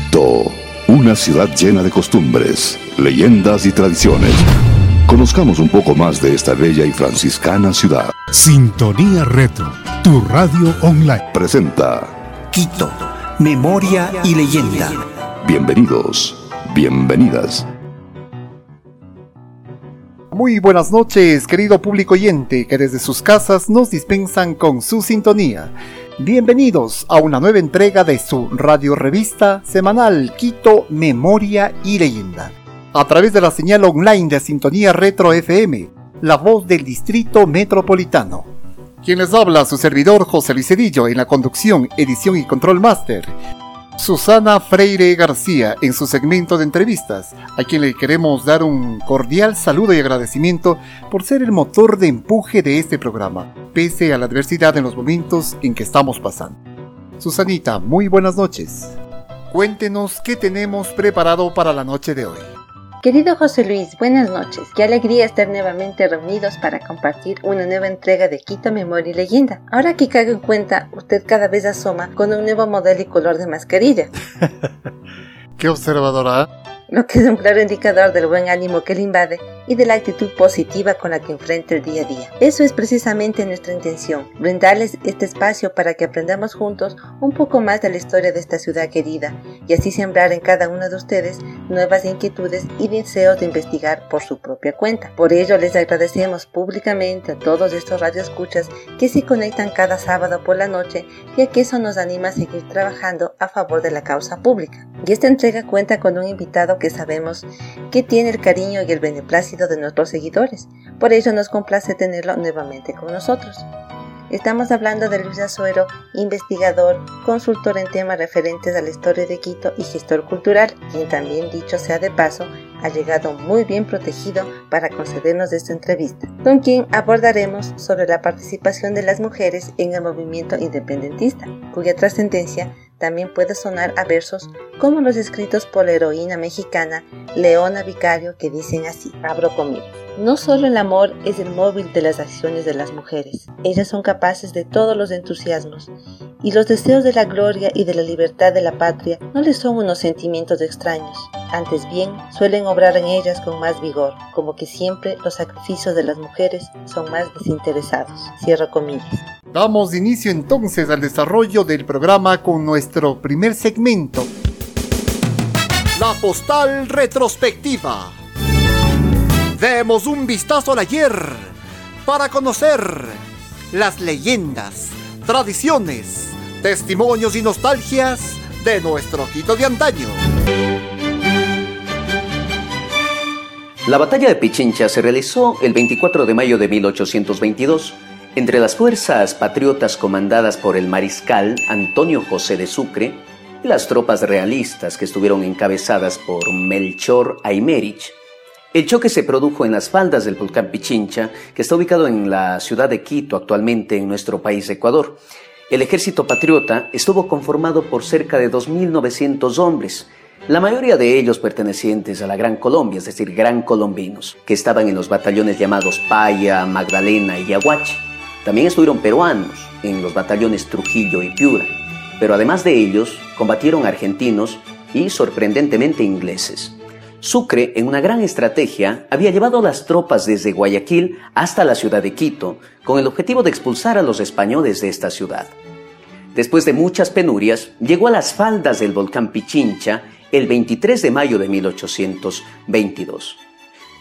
Quito, una ciudad llena de costumbres, leyendas y tradiciones. Conozcamos un poco más de esta bella y franciscana ciudad. Sintonía Retro, tu radio online. Presenta Quito, memoria y leyenda. Bienvenidos, bienvenidas. Muy buenas noches, querido público oyente, que desde sus casas nos dispensan con su sintonía. Bienvenidos a una nueva entrega de su radio revista semanal Quito Memoria y Leyenda. A través de la señal online de Sintonía Retro FM, la voz del Distrito Metropolitano. Quien les habla, su servidor José Luis Cedillo, en la conducción, edición y control máster. Susana Freire García en su segmento de entrevistas, a quien le queremos dar un cordial saludo y agradecimiento por ser el motor de empuje de este programa, pese a la adversidad en los momentos en que estamos pasando. Susanita, muy buenas noches. Cuéntenos qué tenemos preparado para la noche de hoy. Querido José Luis, buenas noches. Qué alegría estar nuevamente reunidos para compartir una nueva entrega de Quito Memoria y Leyenda. Ahora que caigo en cuenta, usted cada vez asoma con un nuevo modelo y color de mascarilla. Qué observadora. Lo que es un claro indicador del buen ánimo que le invade y de la actitud positiva con la que enfrenta el día a día. Eso es precisamente nuestra intención, brindarles este espacio para que aprendamos juntos un poco más de la historia de esta ciudad querida y así sembrar en cada uno de ustedes nuevas inquietudes y deseos de investigar por su propia cuenta. Por ello les agradecemos públicamente a todos estos radioescuchas que se conectan cada sábado por la noche ya que eso nos anima a seguir trabajando a favor de la causa pública. Y esta entrega cuenta con un invitado que sabemos que tiene el cariño y el beneplácito de nuestros seguidores. Por ello nos complace tenerlo nuevamente con nosotros. Estamos hablando de Luis Azuero, investigador, consultor en temas referentes a la historia de Quito y gestor cultural, quien también, dicho sea de paso, ha llegado muy bien protegido para concedernos esta entrevista, con quien abordaremos sobre la participación de las mujeres en el movimiento independentista, cuya trascendencia también puede sonar a versos como los escritos por la heroína mexicana Leona Vicario que dicen así, abro comillas. No solo el amor es el móvil de las acciones de las mujeres, ellas son capaces de todos los entusiasmos, y los deseos de la gloria y de la libertad de la patria no les son unos sentimientos extraños, antes bien suelen obrar en ellas con más vigor, como que siempre los sacrificios de las mujeres son más desinteresados. Cierro comillas. Damos inicio entonces al desarrollo del programa con nuestro primer segmento. La postal retrospectiva. Demos un vistazo al ayer para conocer las leyendas, tradiciones, testimonios y nostalgias de nuestro Quito de antaño. La batalla de Pichincha se realizó el 24 de mayo de 1822 entre las fuerzas patriotas comandadas por el mariscal Antonio José de Sucre y las tropas realistas que estuvieron encabezadas por Melchor Aymerich. El choque se produjo en las faldas del volcán Pichincha, que está ubicado en la ciudad de Quito, actualmente en nuestro país Ecuador. El ejército patriota estuvo conformado por cerca de 2.900 hombres, la mayoría de ellos pertenecientes a la Gran Colombia, es decir, gran colombinos, que estaban en los batallones llamados Paya, Magdalena y Yaguachi. También estuvieron peruanos en los batallones Trujillo y Piura, pero además de ellos combatieron argentinos y sorprendentemente ingleses. Sucre, en una gran estrategia, había llevado las tropas desde Guayaquil hasta la ciudad de Quito, con el objetivo de expulsar a los españoles de esta ciudad. Después de muchas penurias, llegó a las faldas del volcán Pichincha el 23 de mayo de 1822.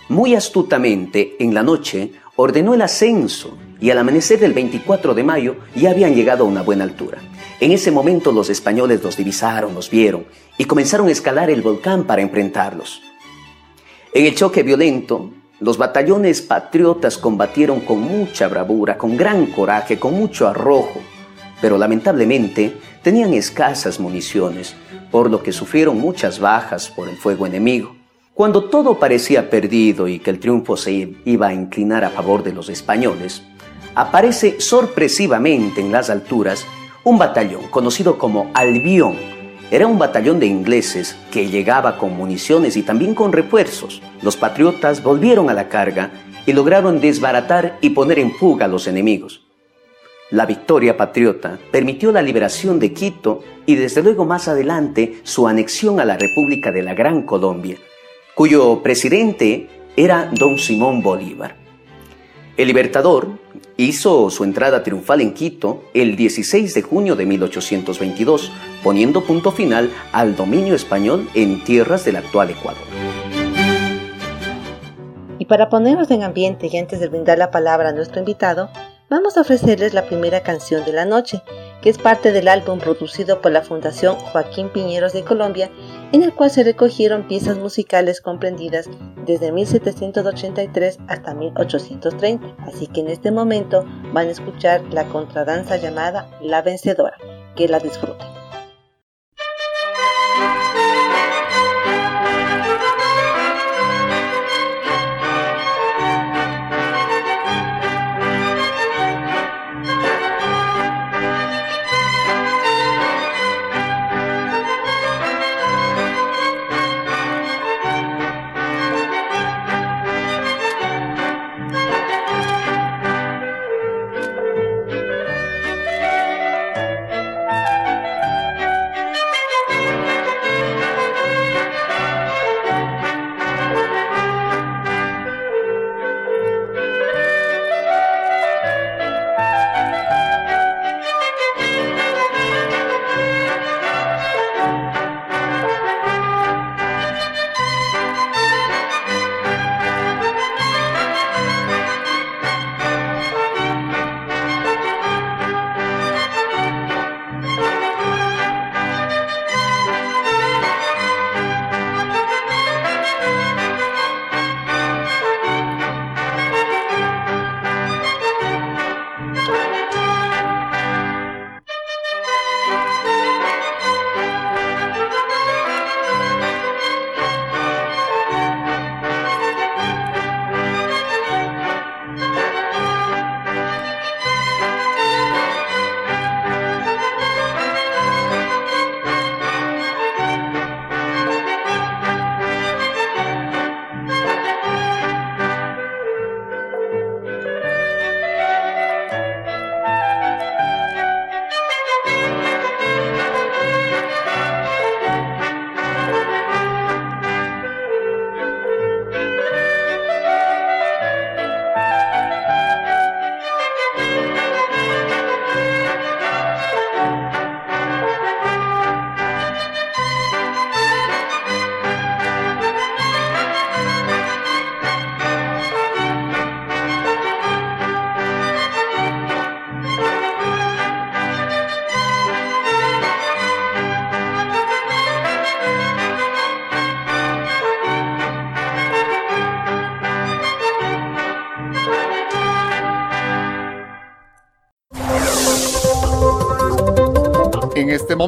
Muy astutamente, en la noche, ordenó el ascenso y al amanecer del 24 de mayo ya habían llegado a una buena altura. En ese momento los españoles los divisaron, los vieron y comenzaron a escalar el volcán para enfrentarlos. En el choque violento, los batallones patriotas combatieron con mucha bravura, con gran coraje, con mucho arrojo, pero lamentablemente tenían escasas municiones, por lo que sufrieron muchas bajas por el fuego enemigo. Cuando todo parecía perdido y que el triunfo se iba a inclinar a favor de los españoles, aparece sorpresivamente en las alturas un batallón conocido como Albión. Era un batallón de ingleses que llegaba con municiones y también con refuerzos. Los patriotas volvieron a la carga y lograron desbaratar y poner en fuga a los enemigos. La victoria patriota permitió la liberación de Quito y desde luego más adelante su anexión a la República de la Gran Colombia, cuyo presidente era don Simón Bolívar. El libertador hizo su entrada triunfal en Quito el 16 de junio de 1822, poniendo punto final al dominio español en tierras del actual Ecuador. Y para ponernos en ambiente y antes de brindar la palabra a nuestro invitado, vamos a ofrecerles la primera canción de la noche, que es parte del álbum producido por la Fundación Joaquín Piñeros de Colombia, en el cual se recogieron piezas musicales comprendidas desde 1783 hasta 1830. Así que en este momento van a escuchar la contradanza llamada La Vencedora. Que la disfruten.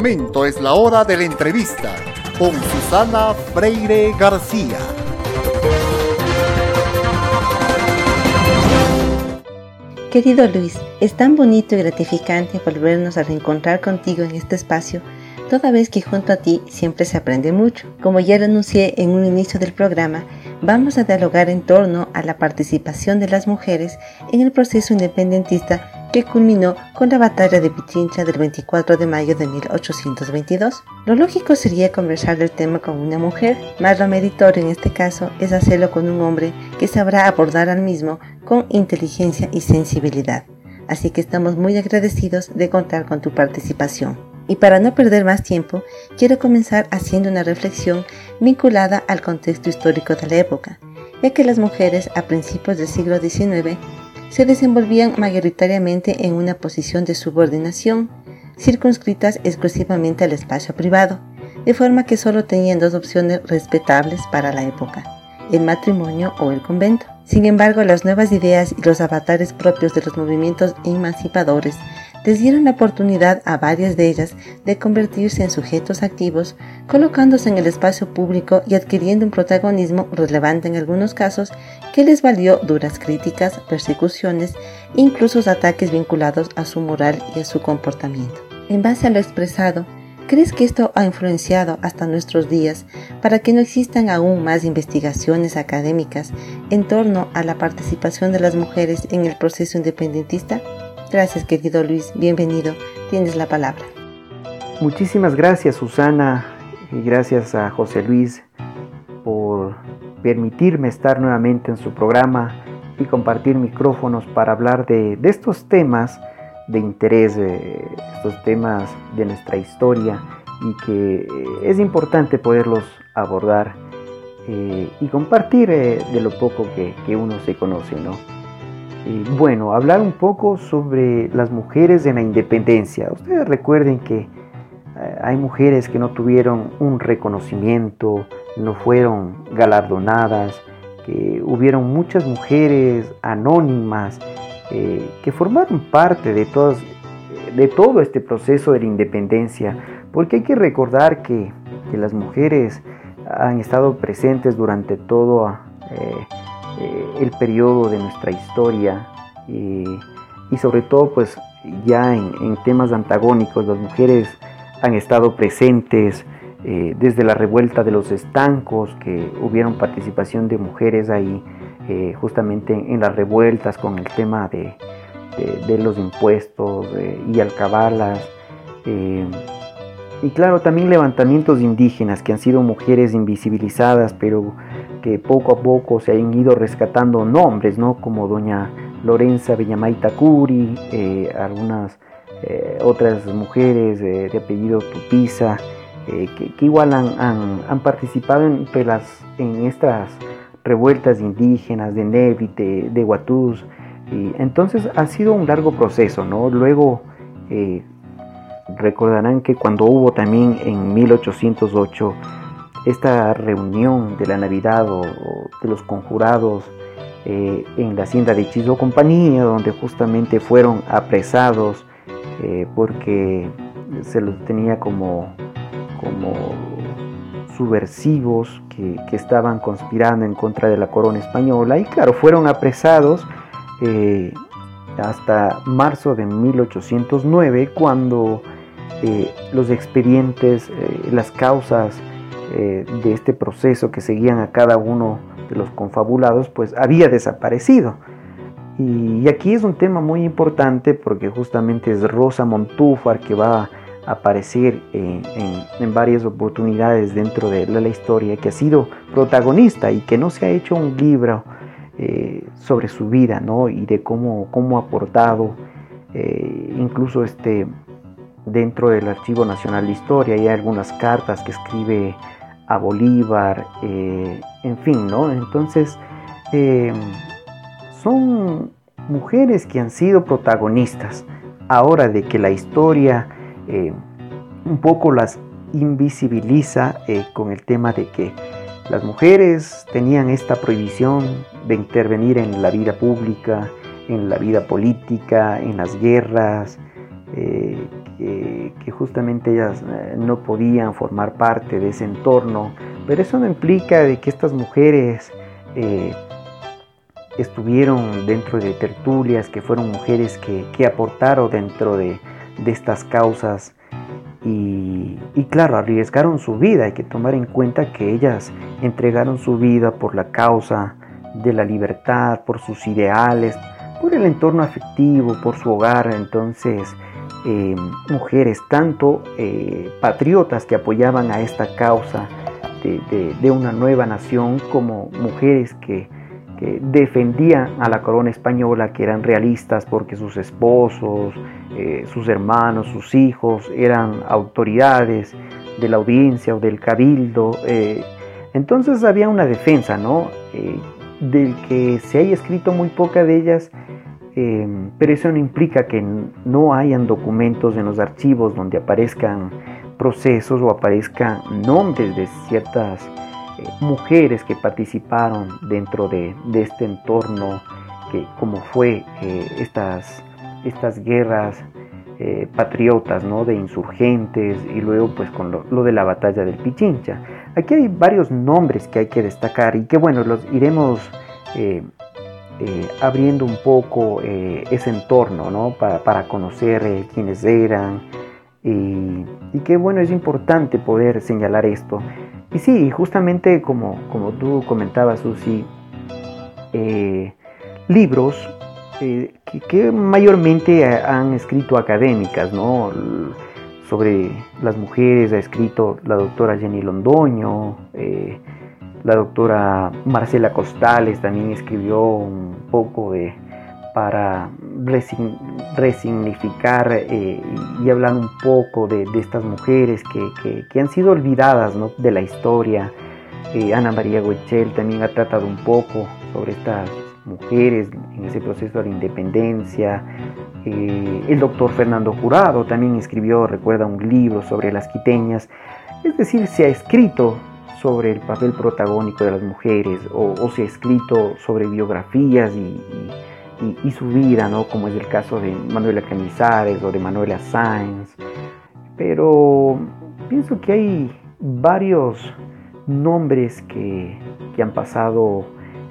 Es la hora de la entrevista con Susana Freire García. Querido Luis, es tan bonito y gratificante volvernos a reencontrar contigo en este espacio, toda vez que junto a ti siempre se aprende mucho. Como ya lo anuncié en un inicio del programa, vamos a dialogar en torno a la participación de las mujeres en el proceso independentista que culminó con la batalla de Pichincha del 24 de mayo de 1822. Lo lógico sería conversar del tema con una mujer, más lo meritorio en este caso es hacerlo con un hombre que sabrá abordar al mismo con inteligencia y sensibilidad. Así que estamos muy agradecidos de contar con tu participación. Y para no perder más tiempo, quiero comenzar haciendo una reflexión vinculada al contexto histórico de la época, ya que las mujeres a principios del siglo XIX se desenvolvían mayoritariamente en una posición de subordinación, circunscritas exclusivamente al espacio privado, de forma que solo tenían dos opciones respetables para la época, el matrimonio o el convento. Sin embargo, las nuevas ideas y los avatares propios de los movimientos emancipadores les dieron la oportunidad a varias de ellas de convertirse en sujetos activos, colocándose en el espacio público y adquiriendo un protagonismo relevante en algunos casos que les valió duras críticas, persecuciones incluso ataques vinculados a su moral y a su comportamiento. En base a lo expresado, ¿crees que esto ha influenciado hasta nuestros días para que no existan aún más investigaciones académicas en torno a la participación de las mujeres en el proceso independentista? Gracias, querido Luis. Bienvenido. Tienes la palabra. Muchísimas gracias, Susana, y gracias a José Luis por permitirme estar nuevamente en su programa y compartir micrófonos para hablar de, estos temas de interés, estos temas de nuestra historia y que es importante poderlos abordar eh, y compartir eh, de lo poco que, uno se conoce, ¿no? Y bueno, hablar un poco sobre las mujeres en la independencia. Ustedes recuerden que hay mujeres que no tuvieron un reconocimiento, no fueron galardonadas, que hubieron muchas mujeres anónimas que formaron parte de, todo este proceso de la independencia porque hay que recordar que, las mujeres han estado presentes durante todo eh, eh, el periodo de nuestra historia y, sobre todo pues ya en, temas antagónicos las mujeres han estado presentes eh, desde la revuelta de los estancos que hubieron participación de mujeres ahí justamente en, las revueltas con el tema de, de los impuestos y alcabalas y claro, también levantamientos indígenas que han sido mujeres invisibilizadas, pero que poco a poco se han ido rescatando nombres, ¿no? Como doña Lorenza Villamaita Curi, eh, algunas eh, otras mujeres de apellido Tupiza, eh, que, igual han, participado en, en estas revueltas indígenas de Nevite, de Huatús. Y entonces ha sido un largo proceso, ¿no? Luego Recordarán que cuando hubo también en 1808 esta reunión de la Navidad o, de los conjurados eh, en la hacienda de Hechizo Compañía, donde justamente fueron apresados eh, porque se los tenía como, como subversivos que, estaban conspirando en contra de la corona española. Y claro, fueron apresados eh, hasta marzo de 1809, cuando eh, los expedientes, eh, las causas eh, de este proceso que seguían a cada uno de los confabulados, pues había desaparecido. Y, aquí es un tema muy importante porque justamente es Rosa Montúfar que va a aparecer en, varias oportunidades dentro de la, historia, que ha sido protagonista y que no se ha hecho un libro sobre su vida ¿no? y de cómo, cómo ha aportado incluso este, dentro del Archivo Nacional de Historia hay algunas cartas que escribe a Bolívar, eh, en fin, ¿no? Entonces, em, son mujeres que han sido protagonistas ahora de que la historia eh, un poco las invisibiliza eh, con el tema de que las mujeres tenían esta prohibición de intervenir en la vida pública, en la vida política, en las guerras, que, justamente ellas eh, no podían formar parte de ese entorno, pero eso no implica de que estas mujeres eh, estuvieron dentro de tertulias, que fueron mujeres que, aportaron dentro de, estas causas y, y, claro, arriesgaron su vida. Hay que tomar en cuenta que ellas entregaron su vida por la causa de la libertad, por sus ideales, por el entorno afectivo, por su hogar. Entonces, eh, mujeres, tanto eh, patriotas que apoyaban a esta causa de, una nueva nación, como mujeres que, defendían a la corona española, que eran realistas porque sus esposos, eh, sus hermanos, sus hijos eran autoridades de la audiencia o del cabildo. entonces había una defensa, ¿no? del que se haya escrito muy poca de ellas, Em, pero eso no implica que no hayan documentos en los archivos donde aparezcan procesos o aparezcan nombres de ciertas eh, mujeres que participaron dentro de, este entorno, que, como fue eh, estas, estas guerras eh, patriotas, ¿no? de insurgentes y luego pues con lo, de la batalla del Pichincha. Aquí hay varios nombres que hay que destacar y que bueno, los iremos eh, abriendo un poco eh, ese entorno para, conocer eh, quiénes eran y, que bueno, es importante poder señalar esto. Y sí, justamente como, como tú comentabas, Susi, libros eh, que, mayormente han escrito académicas, ¿no? Sobre las mujeres ha escrito la doctora Jenny Londoño, eh, la doctora Marcela Costales también escribió un poco de, para resignificar eh, y hablar un poco de, estas mujeres que, han sido olvidadas de la historia. Ana María Huechel también ha tratado un poco sobre estas mujeres en ese proceso de la independencia. Eh, el doctor Fernando Jurado también escribió, recuerda, un libro sobre las quiteñas. Es decir, se ha escrito sobre el papel protagónico de las mujeres o, se ha escrito sobre biografías y, su vida, ¿no? como es el caso de Manuela Canizares o de Manuela Sáenz. Pero pienso que hay varios nombres que, que han pasado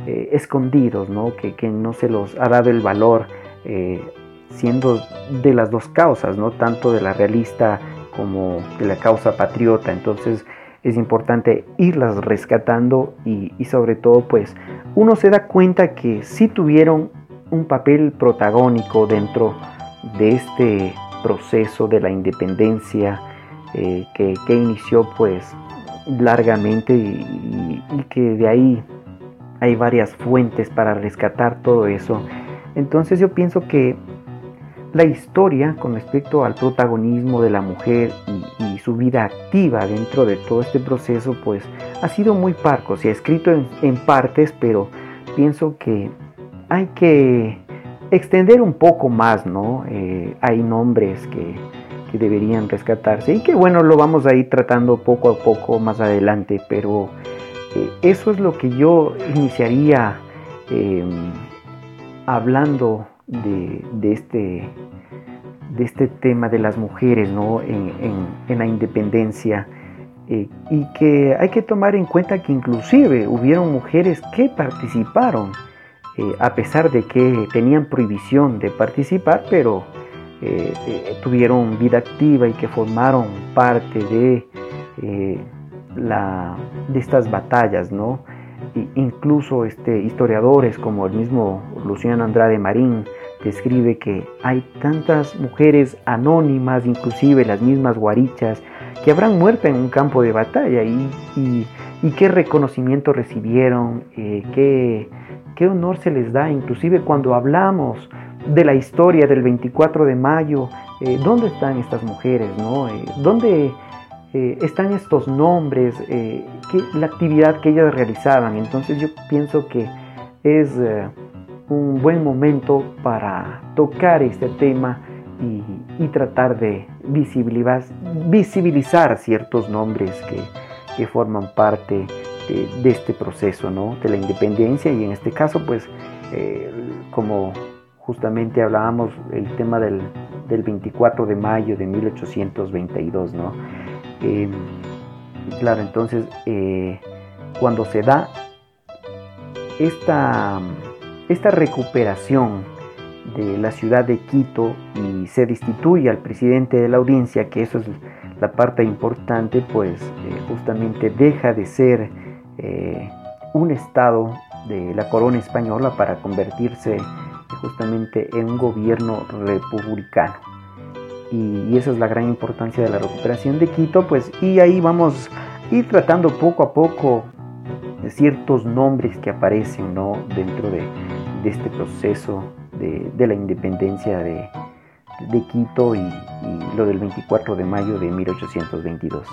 eh, escondidos, ¿no? Que, no se los ha dado el valor, eh, siendo de las dos causas, ¿no? tanto de la realista como de la causa patriota. Entonces es importante irlas rescatando y, sobre todo pues uno se da cuenta que sí tuvieron un papel protagónico dentro de este proceso de la independencia eh, que, inició pues largamente y, que de ahí hay varias fuentes para rescatar todo eso. Entonces yo pienso que la historia con respecto al protagonismo de la mujer y, su vida activa dentro de todo este proceso, pues ha sido muy parco, se ha escrito en, partes, pero pienso que hay que extender un poco más, ¿no? Eh, hay nombres que, que deberían rescatarse y que bueno, lo vamos a ir tratando poco a poco más adelante, pero eh, eso es lo que yo iniciaría em, hablando de, este, de este tema de las mujeres en, la independencia. Eh, y que hay que tomar en cuenta que inclusive hubieron mujeres que participaron, eh, a pesar de que tenían prohibición de participar, pero tuvieron vida activa y que formaron parte de la, de estas batallas, ¿no? incluso este, historiadores como el mismo Luciano Andrade Marín describe que hay tantas mujeres anónimas, inclusive las mismas guarichas, que habrán muerto en un campo de batalla y, qué reconocimiento recibieron, eh, qué, qué, honor se les da, inclusive cuando hablamos de la historia del 24 de mayo, eh, ¿dónde están estas mujeres? No? Eh, ¿Dónde están estos nombres, eh, la actividad que ellas realizaban. Entonces yo pienso que es un buen momento para tocar este tema y, tratar de visibilizar, visibilizar ciertos nombres que, forman parte de, este proceso ¿no? de la independencia y en este caso pues como justamente hablábamos el tema del, del 24 de mayo de 1822, ¿no? Em, claro, entonces eh, cuando se da esta, esta recuperación de la ciudad de Quito y se destituye al presidente de la audiencia, que eso es la parte importante, pues eh, justamente deja de ser eh, un estado de la corona española para convertirse justamente en un gobierno republicano y, esa es la gran importancia de la recuperación de Quito, pues y ahí vamos a ir tratando poco a poco ciertos nombres que aparecen ¿no? dentro de, este proceso de, la independencia de, Quito y, y lo del 24 de mayo de 1822.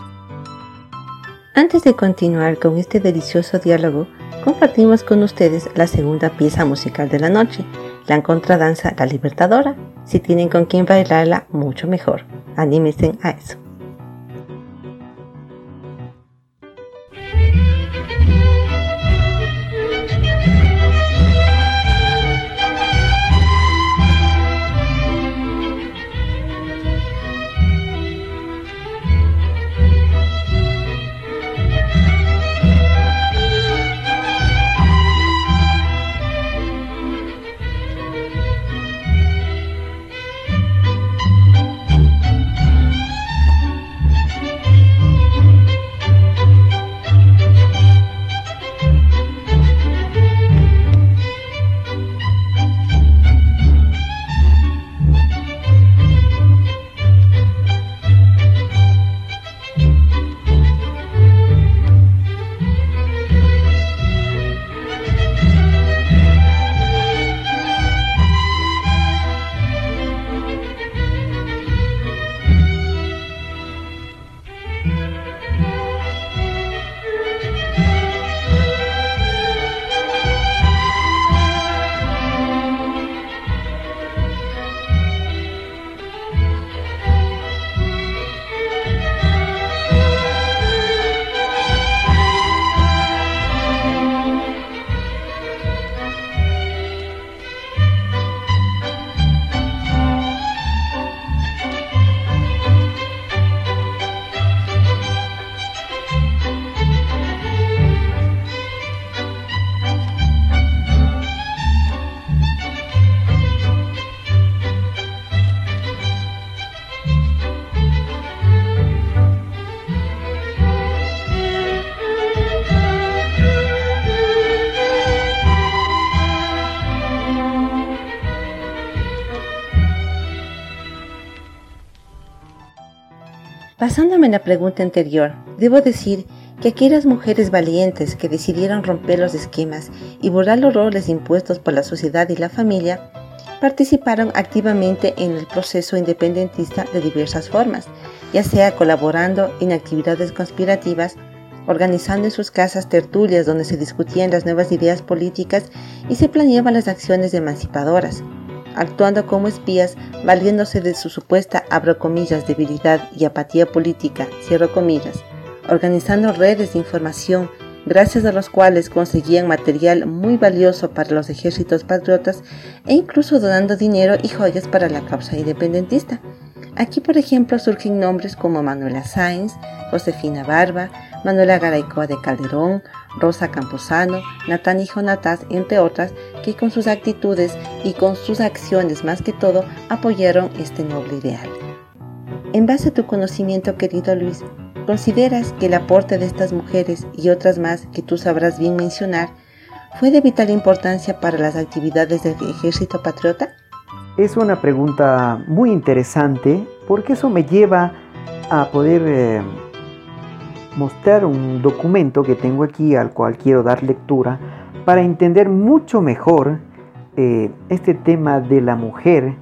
Antes de continuar con este delicioso diálogo, compartimos con ustedes la segunda pieza musical de la noche, la contradanza La Libertadora. Si tienen con quien bailarla, mucho mejor. Anímense a eso. Basándome en la pregunta anterior, debo decir que aquellas mujeres valientes que decidieron romper los esquemas y borrar los roles impuestos por la sociedad y la familia, participaron activamente en el proceso independentista de diversas formas, ya sea colaborando en actividades conspirativas, organizando en sus casas tertulias donde se discutían las nuevas ideas políticas y se planeaban las acciones emancipadoras, actuando como espías, valiéndose de su supuesta, abro debilidad y apatía política, cierro comillas, organizando redes de información gracias a los cuales conseguían material muy valioso para los ejércitos patriotas e incluso donando dinero y joyas para la causa independentista. Aquí, por ejemplo, surgen nombres como Manuela Sáenz, Josefina Barba, Manuela Garaycoa de Calderón, Rosa Camposano, Natán y Jonatás, entre otras, que con sus actitudes y con sus acciones más que todo apoyaron este noble ideal. En base a tu conocimiento, querido Luis, ¿consideras que el aporte de estas mujeres y otras más que tú sabrás bien mencionar fue de vital importancia para las actividades del ejército patriota? Es una pregunta muy interesante porque eso me lleva a poder eh, mostrar un documento que tengo aquí al cual quiero dar lectura para entender mucho mejor eh, este tema de la mujer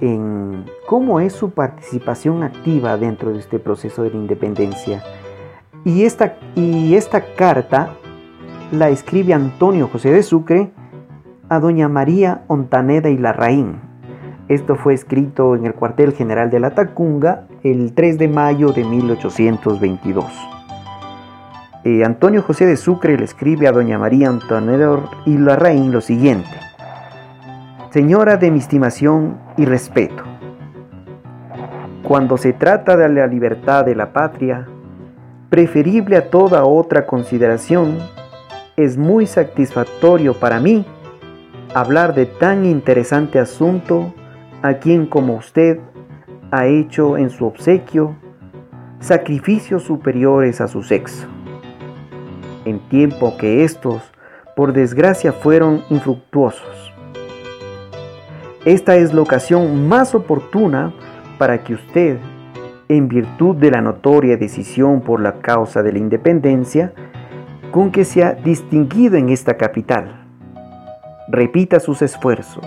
en cómo es su participación activa dentro de este proceso de la independencia. Y esta, y esta carta la escribe Antonio José de Sucre a doña María Ontaneda y Larraín. Esto fue escrito en el cuartel general de la Tacunga el 3 de mayo de 1822. Antonio José de Sucre le escribe a doña María Ontaneda y Larraín lo siguiente. Señora de mi estimación y respeto, cuando se trata de la libertad de la patria, preferible a toda otra consideración, es muy satisfactorio para mí hablar de tan interesante asunto a quien como usted ha hecho en su obsequio sacrificios superiores a su sexo, en tiempo que estos, por desgracia, fueron infructuosos. Esta es la ocasión más oportuna para que usted, en virtud de la notoria decisión por la causa de la independencia, con que se ha distinguido en esta capital, repita sus esfuerzos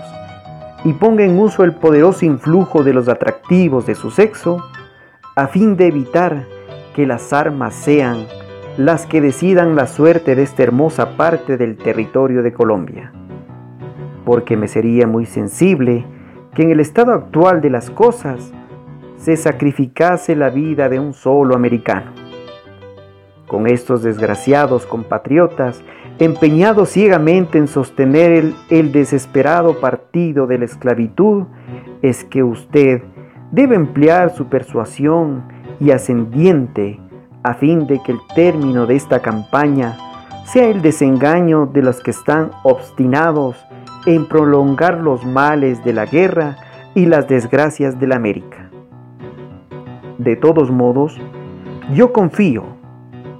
y ponga en uso el poderoso influjo de los atractivos de su sexo a fin de evitar que las armas sean las que decidan la suerte de esta hermosa parte del territorio de Colombia porque me sería muy sensible que en el estado actual de las cosas se sacrificase la vida de un solo americano. Con estos desgraciados compatriotas empeñados ciegamente en sostener el, desesperado partido de la esclavitud, es que usted debe emplear su persuasión y ascendiente a fin de que el término de esta campaña sea el desengaño de los que están obstinados en prolongar los males de la guerra y las desgracias de la América. De todos modos, yo confío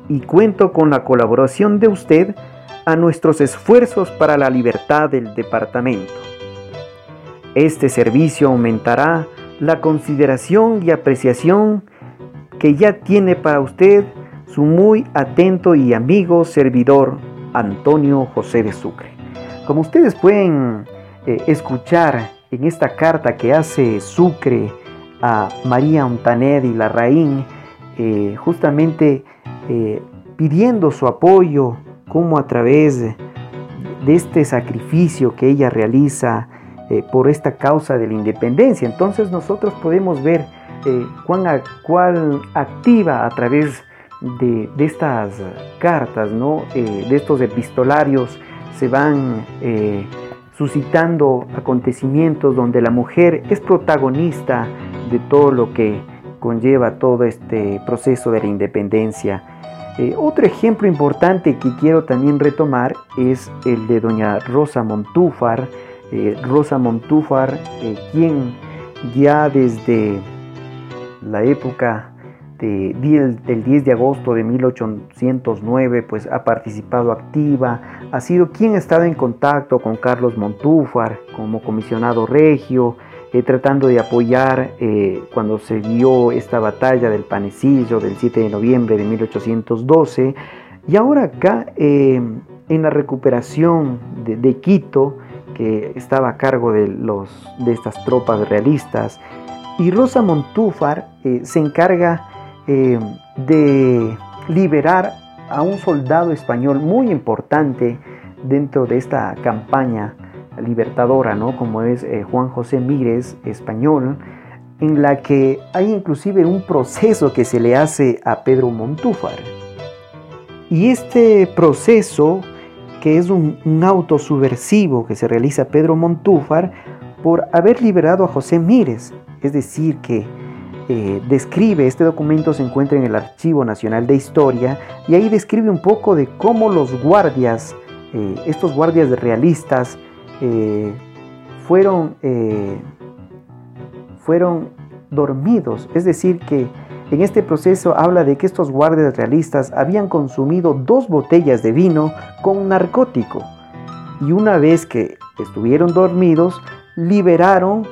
y cuento con la colaboración de usted a nuestros esfuerzos para la libertad del departamento. Este servicio aumentará la consideración y apreciación que ya tiene para usted su muy atento y amigo servidor Antonio José de Sucre. Como ustedes pueden eh, escuchar en esta carta que hace Sucre a María Ontaner y Larraín, eh, justamente eh, pidiendo su apoyo como a través de este sacrificio que ella realiza por esta causa de la independencia. Entonces nosotros podemos ver cuán, activa a través de, estas cartas, ¿no? de estos epistolarios, se van eh, suscitando acontecimientos donde la mujer es protagonista de todo lo que conlleva todo este proceso de la independencia. Eh, otro ejemplo importante que quiero también retomar es el de doña Rosa Montúfar. Eh, Rosa Montúfar, quien ya desde la época del 10 de agosto de 1809, pues ha participado activa, ha sido quien ha estado en contacto con Carlos Montúfar como comisionado regio, tratando de apoyar cuando se dio esta batalla del Panecillo del 7 de noviembre de 1812. Y ahora acá, en la recuperación de, Quito, que estaba a cargo de, los, de estas tropas realistas, y Rosa Montúfar se encarga de liberar a un soldado español muy importante dentro de esta campaña libertadora, ¿no? como es eh, Juan José Mírez, español, en la que hay inclusive un proceso que se le hace a Pedro Montúfar. Y este proceso, que es un, un auto subversivo que se realiza a Pedro Montúfar por haber liberado a José Mírez, es decir, que eh, describe, este documento se encuentra en el Archivo Nacional de Historia y ahí describe un poco de cómo los guardias, eh, estos guardias realistas, eh, fueron, fueron dormidos. Es decir, que en este proceso habla de que estos guardias realistas habían consumido dos botellas de vino con narcótico y una vez que estuvieron dormidos, liberaron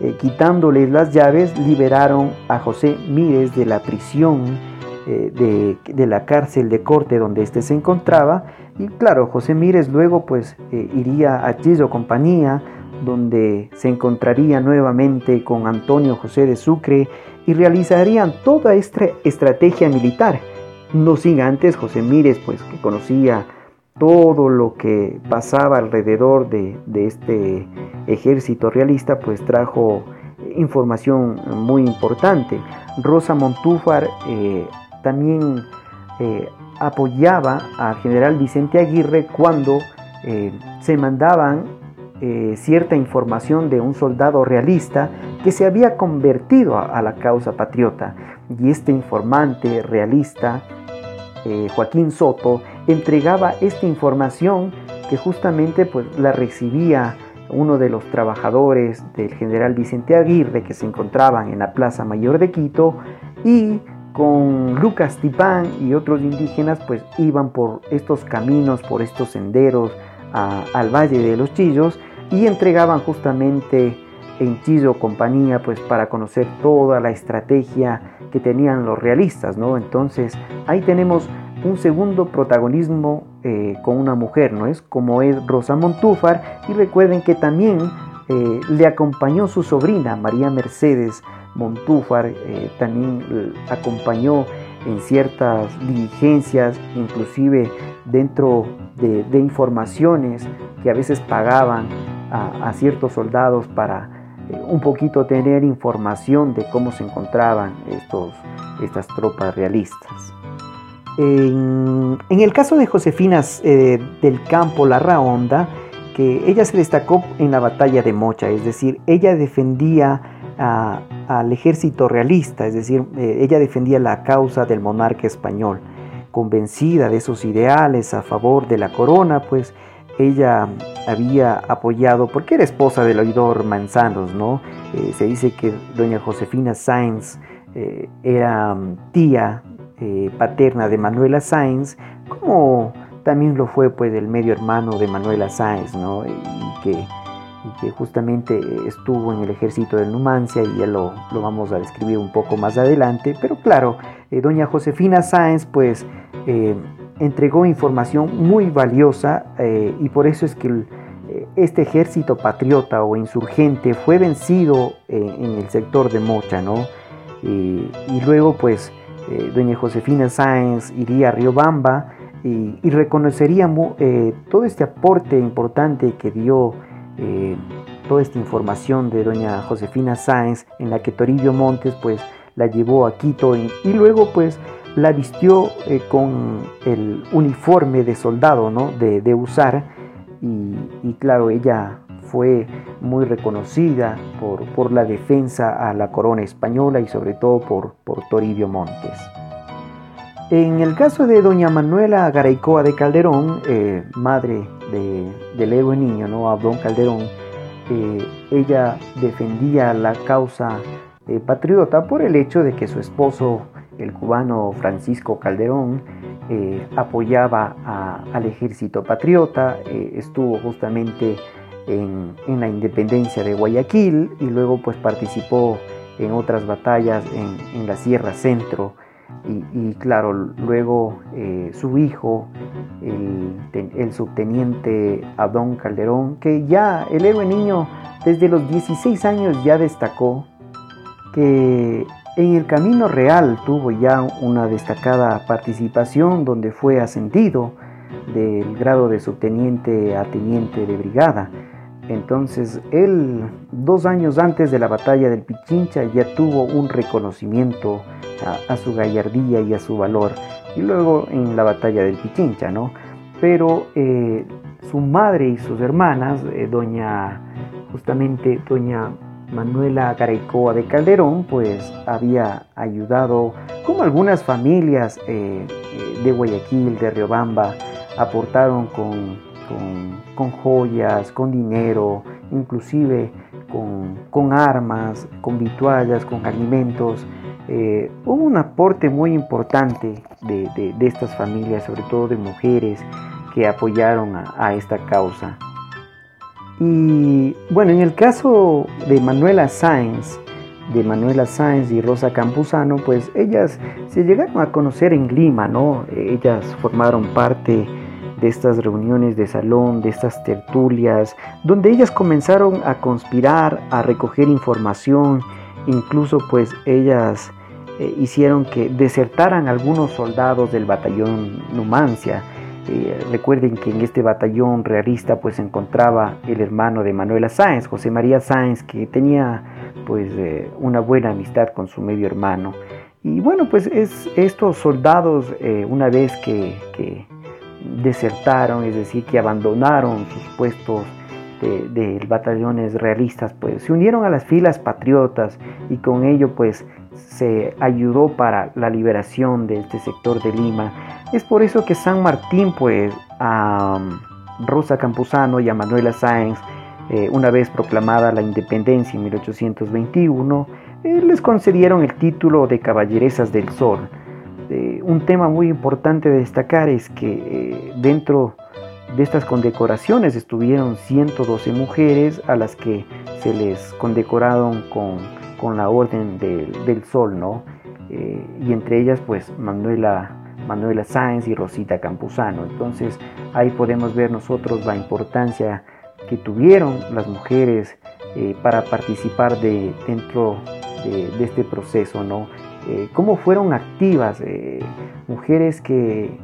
eh, quitándoles las llaves, liberaron a José Mírez de la prisión eh, de, la cárcel de corte donde éste se encontraba. Y claro, José Mírez luego pues eh, iría a Chillo Compañía, donde se encontraría nuevamente con Antonio José de Sucre y realizarían toda esta estrategia militar. No sin antes José Mírez, pues que conocía todo lo que pasaba alrededor de, este ejército realista, pues trajo información muy importante. Rosa Montúfar eh, también eh, apoyaba al general Vicente Aguirre cuando eh, se mandaban cierta información de un soldado realista que se había convertido a la causa patriota. Y este informante realista, Joaquín Soto, entregaba esta información que justamente pues la recibía uno de los trabajadores del general Vicente Aguirre que se encontraban en la Plaza Mayor de Quito y con Lucas Tipán y otros indígenas pues iban por estos caminos, por estos senderos al Valle de los Chillos y entregaban justamente en Chillo compañía pues para conocer toda la estrategia que tenían los realistas, ¿no? Entonces ahí tenemos un segundo protagonismo eh, con una mujer, ¿no es? Como es Rosa Montúfar y recuerden que también eh, le acompañó su sobrina María Mercedes Montúfar, eh, también acompañó en ciertas diligencias, inclusive dentro de, informaciones que a veces pagaban a, ciertos soldados para un poquito tener información de cómo se encontraban estos, estas tropas realistas. En, el caso de Josefina eh, del Campo La Honda, que ella se destacó en la batalla de Mocha, es decir, ella defendía al ejército realista, es decir, eh, ella defendía la causa del monarca español. Convencida de sus ideales a favor de la corona, pues ella había apoyado, porque era esposa del oidor Manzanos, ¿no? Eh, se dice que doña Josefina Sáenz era mm, tía eh, paterna de Manuela Sáenz, como también lo fue pues el medio hermano de Manuela Sáenz, ¿no? y, que, justamente estuvo en el ejército de Numancia y ya lo, lo vamos a describir un poco más adelante, pero claro, eh, doña Josefina Sáenz pues eh, entregó información muy valiosa y por eso es que este ejército patriota o insurgente fue vencido en el sector de Mocha, ¿no? y luego pues eh, doña Josefina Sáenz iría a Riobamba y, y reconocería eh, todo este aporte importante que dio eh, toda esta información de doña Josefina Sáenz en la que Toribio Montes pues la llevó a Quito y, luego pues la vistió con el uniforme de soldado ¿no? de, usar y claro ella fue muy reconocida por, la defensa a la corona española y sobre todo por, por Toribio Montes. En el caso de doña Manuela Garaycoa de Calderón, eh, madre de, del héroe niño, ¿no? Abdón Calderón, eh, ella defendía la causa eh, patriota por el hecho de que su esposo, el cubano Francisco Calderón, apoyaba al ejército patriota, estuvo justamente en, la independencia de Guayaquil y luego pues participó en otras batallas en, la Sierra Centro y, claro, luego eh, su hijo, el, subteniente Adón Calderón, que ya el héroe niño desde los 16 años ya destacó que en el camino real tuvo ya una destacada participación donde fue ascendido del grado de subteniente a teniente de brigada. Entonces él, dos años antes de la batalla del Pichincha, ya tuvo un reconocimiento a, su gallardía y a su valor. Y luego en la batalla del Pichincha, ¿no? Pero eh, su madre y sus hermanas, eh, doña, justamente doña Manuela Garaycoa de Calderón, pues había ayudado, como algunas familias eh, de Guayaquil, de Riobamba, aportaron con, con, joyas, con dinero, inclusive con, armas, con vituallas, con alimentos. Eh, hubo un aporte muy importante de, estas familias, sobre todo de mujeres, que apoyaron a esta causa. Y bueno, en el caso de Manuela Sáenz, de Manuela Sáenz y Rosa Campuzano, pues ellas se llegaron a conocer en Lima, ¿no? Ellas formaron parte de estas reuniones de salón, de estas tertulias, donde ellas comenzaron a conspirar, a recoger información, incluso pues ellas eh, hicieron que desertaran algunos soldados del batallón Numancia eh, recuerden que en este batallón realista pues se encontraba el hermano de Manuela Sáenz, José María Sáenz, que tenía pues eh, una buena amistad con su medio hermano. Y bueno, pues es, estos soldados una vez que, desertaron, es decir, que abandonaron sus puestos de, de, batallones realistas, pues se unieron a las filas patriotas y con ello pues se ayudó para la liberación de este sector de Lima es por eso que San Martín, pues, a Rosa Campuzano y a Manuela Sáenz, eh, una vez proclamada la independencia en 1821, eh, les concedieron el título de Caballeresas del Sol. Eh, un tema muy importante de destacar es que dentro de estas condecoraciones estuvieron 112 mujeres a las que se les condecoraron con, la Orden del Sol, ¿no? y entre ellas, pues, Manuela Manuela Sáenz y Rosita Campuzano. Entonces ahí podemos ver nosotros la importancia que tuvieron las mujeres eh, para participar de, dentro de, este proceso, ¿no? Eh, cómo fueron activas, eh, mujeres que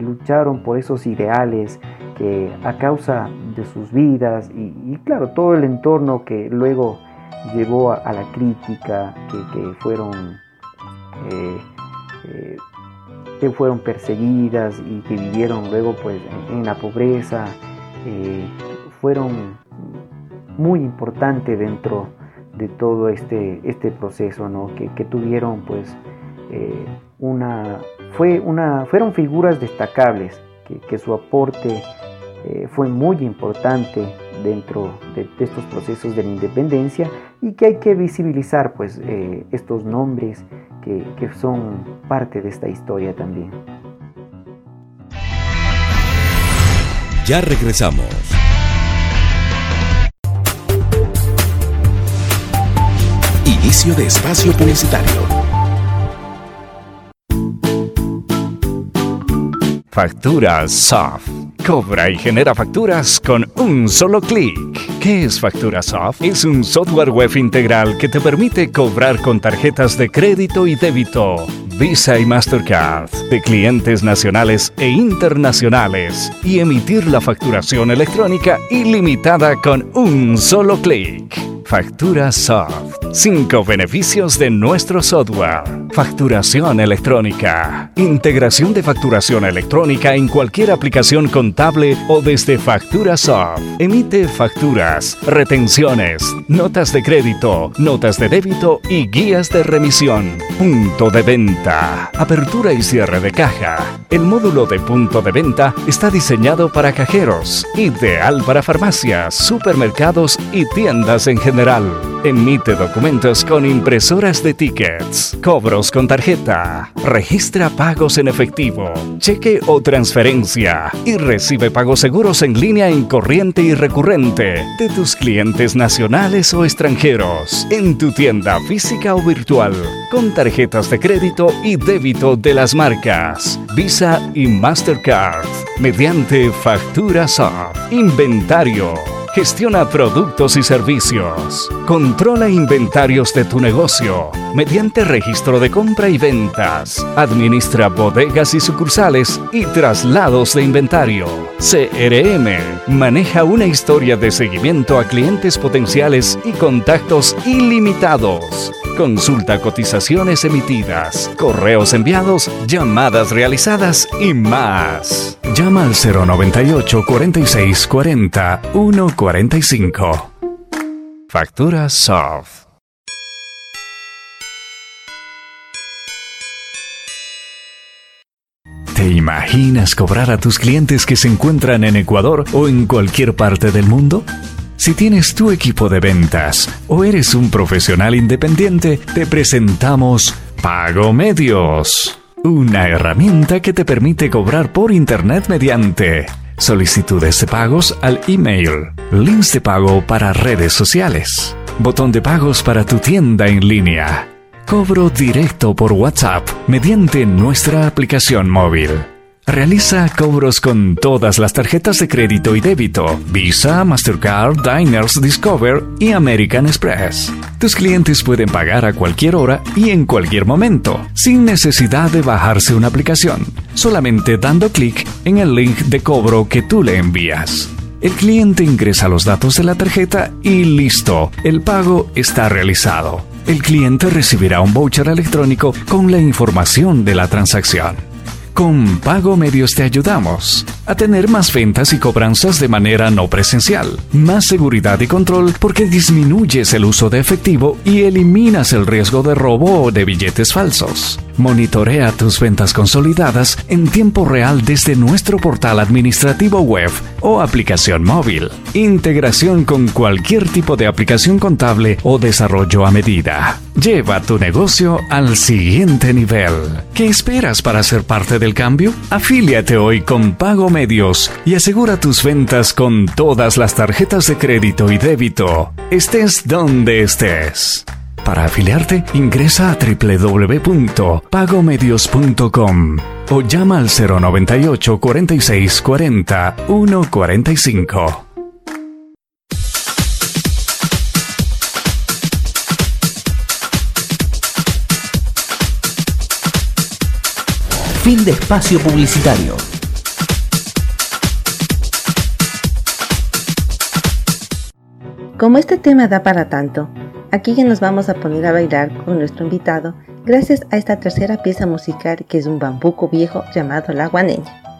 lucharon por esos ideales, que a causa de sus vidas y, claro, todo el entorno que luego llevó a, la crítica, que, fueron que fueron perseguidas y que vivieron luego pues en, la pobreza, eh, fueron muy importantes dentro de todo este, este proceso, ¿no? que, tuvieron pues eh, una, fue una, fueron figuras destacables, que, su aporte eh, fue muy importante dentro de, estos procesos de la independencia y que hay que visibilizar pues estos nombres que, son parte de esta historia también. Ya regresamos. Inicio de espacio publicitario. Facturas Soft. Cobra y genera facturas con un solo clic. ¿Qué es FacturaSoft? Es un software web integral que te permite cobrar con tarjetas de crédito y débito, Visa y Mastercard, de clientes nacionales e internacionales, y emitir la facturación electrónica ilimitada con un solo clic. Factura Soft. Cinco beneficios de nuestro software. Facturación electrónica. Integración de facturación electrónica en cualquier aplicación contable o desde Factura Soft. Emite facturas, retenciones, notas de crédito, notas de débito y guías de remisión. Punto de venta. Apertura y cierre de caja. El módulo de punto de venta está diseñado para cajeros, ideal para farmacias, supermercados y tiendas en general Emite documentos con impresoras de tickets, cobros con tarjeta, registra pagos en efectivo, cheque o transferencia y recibe pagos seguros en línea en corriente y recurrente de tus clientes nacionales o extranjeros en tu tienda física o virtual con tarjetas de crédito y débito de las marcas Visa y Mastercard mediante Factura Soft. Inventario Gestiona productos y servicios. Controla inventarios de tu negocio mediante registro de compra y ventas. Administra bodegas y sucursales y traslados de inventario. CRM maneja una historia de seguimiento a clientes potenciales y contactos ilimitados. Consulta cotizaciones emitidas, correos enviados, llamadas realizadas y más. Llama al 098 46 40 145. Factura Soft. ¿Te imaginas cobrar a tus clientes que se encuentran en Ecuador o en cualquier parte del mundo? Si tienes tu equipo de ventas o eres un profesional independiente, te presentamos Pago Medios, una herramienta que te permite cobrar por Internet mediante solicitudes de pagos al email, links de pago para redes sociales, botón de pagos para tu tienda en línea, cobro directo por WhatsApp mediante nuestra aplicación móvil Realiza cobros con todas las tarjetas de crédito y débito, Visa, Mastercard, Diners, Discover y American Express. Tus clientes pueden pagar a cualquier hora y en cualquier momento, sin necesidad de bajarse una aplicación, solamente dando clic en el link de cobro que tú le envías. El cliente ingresa los datos de la tarjeta y listo, el pago está realizado. El cliente recibirá un voucher electrónico con la información de la transacción. Con Pago Medios te ayudamos a tener más ventas y cobranzas de manera no presencial, más seguridad y control porque disminuyes el uso de efectivo y eliminas el riesgo de robo o de billetes falsos. Monitorea tus ventas consolidadas en tiempo real desde nuestro portal administrativo web o aplicación móvil. Integración con cualquier tipo de aplicación contable o desarrollo a medida. Lleva tu negocio al siguiente nivel. ¿Qué esperas para ser parte del cambio? Afíliate hoy con Pago Medios y asegura tus ventas con todas las tarjetas de crédito y débito, estés donde estés. Para afiliarte, ingresa a www.pagomedios.com o llama al 098 46 40 145. Fin de espacio publicitario. Como este tema da para tanto, Aquí ya nos vamos a poner a bailar con nuestro invitado gracias a esta tercera pieza musical que es un bambuco viejo llamado La Guaneña.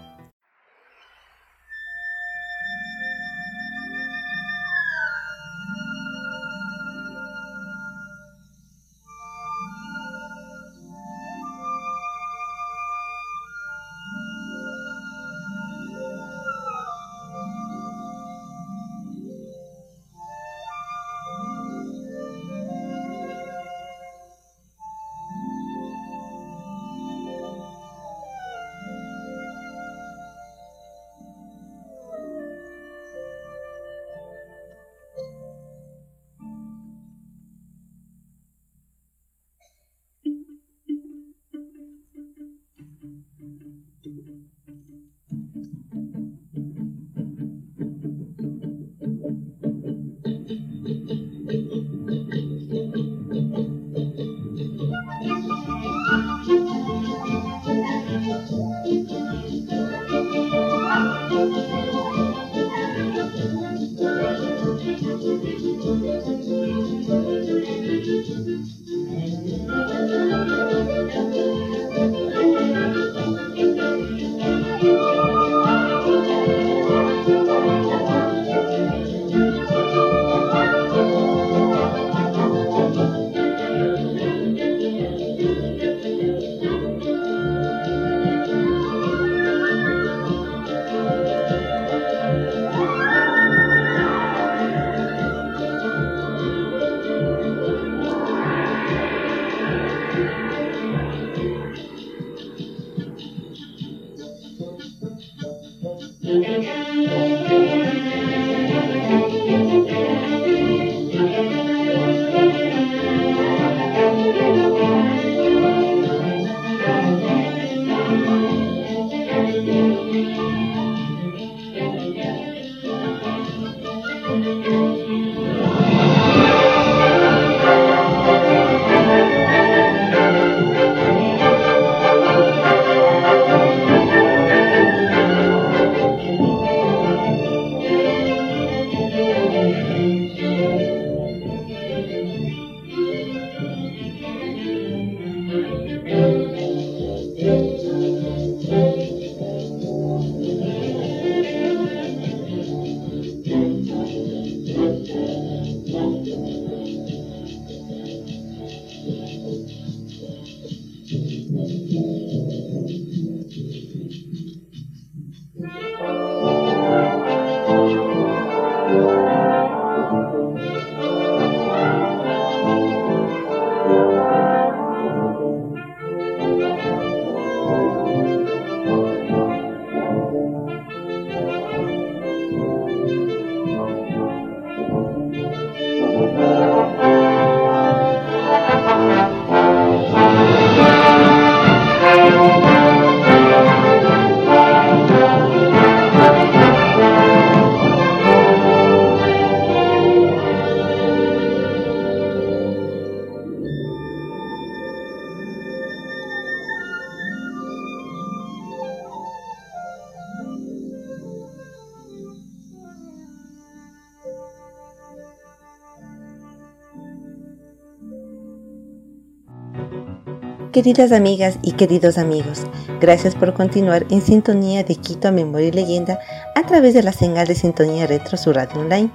Queridas amigas y queridos amigos, gracias por continuar en sintonía de Quito a Memoria y Leyenda a través de la señal de sintonía retro su radio online.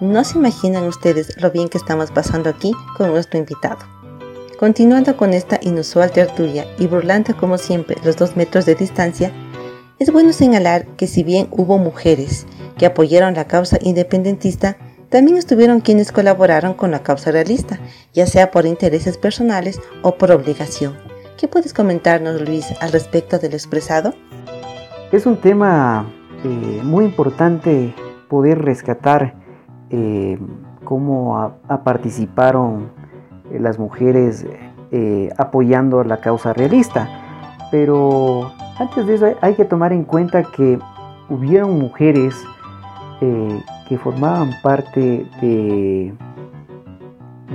No se imaginan ustedes lo bien que estamos pasando aquí con nuestro invitado. Continuando con esta inusual tertulia y burlando como siempre los dos metros de distancia, es bueno señalar que si bien hubo mujeres que apoyaron la causa independentista, también estuvieron quienes colaboraron con la causa realista, ya sea por intereses personales o por obligación. ¿Qué puedes comentarnos, Luis, al respecto de lo expresado? Es un tema eh, muy importante poder rescatar eh, cómo participaron eh, las mujeres apoyando la causa realista. Pero antes de eso hay que tomar en cuenta que hubieron mujeres que formaban parte de,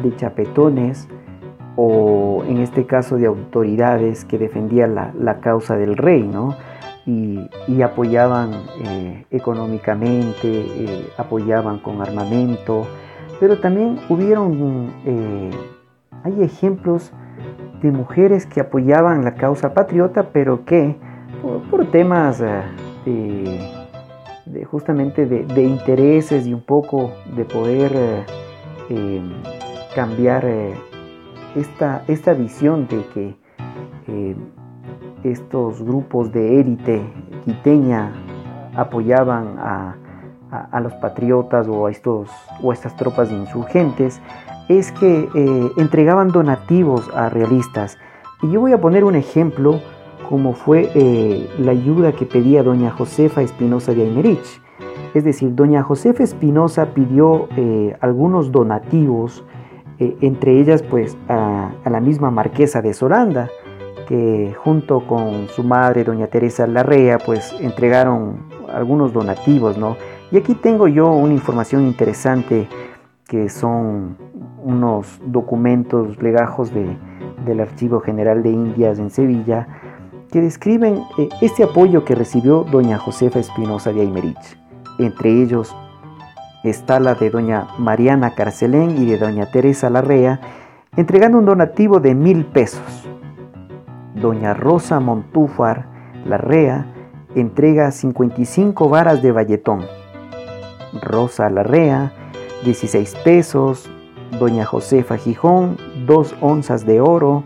de chapetones o en este caso de autoridades que defendían la, causa del rey, ¿no? Y, apoyaban eh, económicamente, eh, apoyaban con armamento, pero también hubieron, eh, hay ejemplos de mujeres que apoyaban la causa patriota, pero que por temas de justamente de, intereses y un poco de poder eh, eh, cambiar eh, esta, esta, visión de que estos grupos de élite quiteña apoyaban a, los patriotas o a, estos, o estas tropas insurgentes, es que entregaban donativos a realistas. Y yo voy a poner un ejemplo como fue eh, la ayuda que pedía doña Josefa Espinosa de Aymerich. Es decir, doña Josefa Espinosa pidió eh, algunos donativos, eh, entre ellas pues a, la misma marquesa de Soranda, que junto con su madre, doña Teresa Larrea, pues entregaron algunos donativos, ¿no? Y aquí tengo yo una información interesante que son unos documentos legajos del Archivo General de Indias en Sevilla, que describen eh, este apoyo que recibió doña Josefa Espinosa de Aymerich. Entre ellos está la de doña Mariana Carcelén y de doña Teresa Larrea, entregando un donativo de mil pesos. Doña Rosa Montúfar Larrea entrega 55 varas de valletón. Rosa Larrea, 16 pesos. Doña Josefa Gijón, 2 onzas de oro.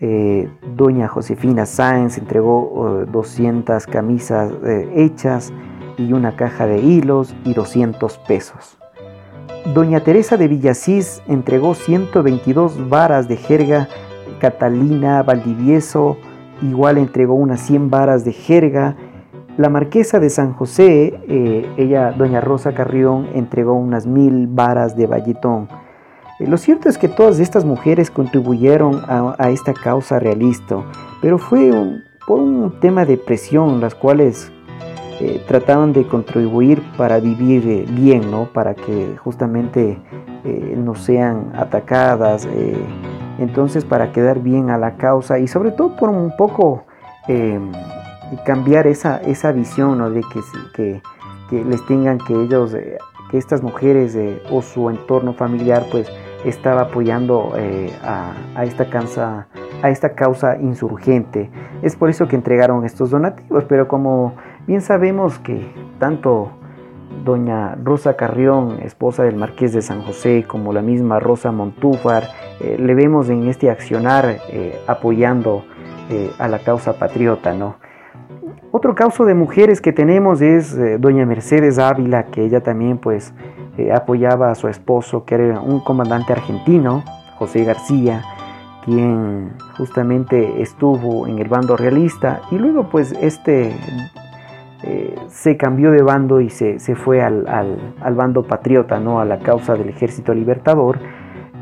Eh, doña Josefina Sáenz entregó 200 eh, camisas eh, hechas y una caja de hilos y 200 pesos. Doña Teresa de Villasís entregó 122 varas de jerga. Catalina Valdivieso igual entregó unas 100 varas de jerga. la marquesa de San José, eh, ella, doña Rosa Carrión, entregó unas mil varas de valletón. Eh, lo cierto es que todas estas mujeres contribuyeron a, esta causa realista, pero fue por un tema de presión, las cuales eh, trataban de contribuir para vivir bien, ¿no? para que justamente no sean atacadas, entonces para quedar bien a la causa y sobre todo por un poco cambiar esa, esa visión ¿no? de que, que, les tengan que ellos, eh, que estas mujeres eh, o su entorno familiar pues estaba apoyando eh, a, esta a esta causa insurgente. Es por eso que entregaron estos donativos, pero como bien sabemos que tanto doña Rosa Carrión, esposa del marqués de San José, como la misma Rosa Montúfar, le vemos en este accionar apoyando a la causa patriota, ¿no? Otro caso de mujeres que tenemos es eh, doña Mercedes Ávila, que ella también pues eh, apoyaba a su esposo, que era un comandante argentino, José García, quien justamente estuvo en el bando realista y luego pues este eh, se cambió de bando y se, fue al, al, bando patriota, ¿no? a la causa del ejército libertador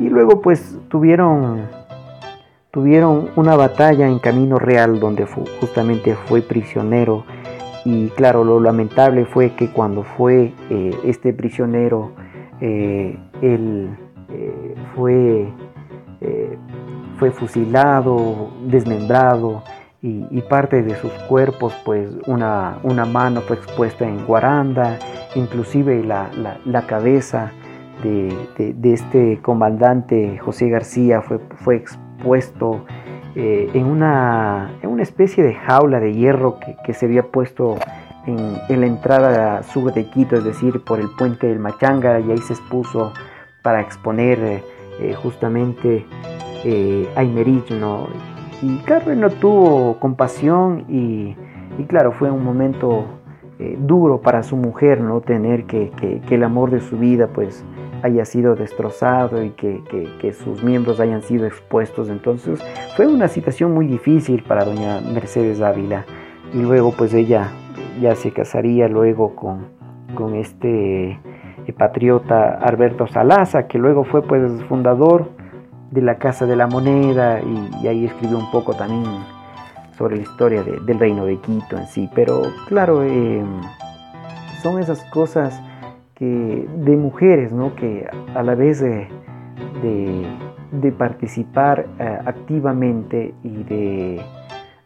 y luego pues tuvieron tuvieron una batalla en Camino Real donde justamente fue prisionero. Y claro, lo lamentable fue que cuando fue eh, este prisionero, eh, él eh, fue, fue fusilado, desmembrado y, parte de sus cuerpos, pues una, una, mano fue expuesta en Guaranda, inclusive la, la, cabeza de, de, este comandante José García fue, fue expuesta puesto eh, en, una, en, una, especie de jaula de hierro que, se había puesto en, la entrada sur de Quito, es decir, por el puente del Machanga, y ahí se expuso para exponer eh, justamente eh, a ¿no? Y Carmen no tuvo compasión y, y claro, fue un momento eh, duro para su mujer, ¿no? Tener que, que, el amor de su vida, pues, haya sido destrozado y que, que, sus miembros hayan sido expuestos. Entonces fue una situación muy difícil para doña Mercedes Ávila. Y luego pues ella ya se casaría luego con, con este eh, patriota Alberto Salaza, que luego fue pues fundador de la Casa de la Moneda y, ahí escribió un poco también sobre la historia del reino de Quito en sí. Pero claro, em, son esas cosas de mujeres, ¿no? que a la vez de, de, participar eh, activamente y de,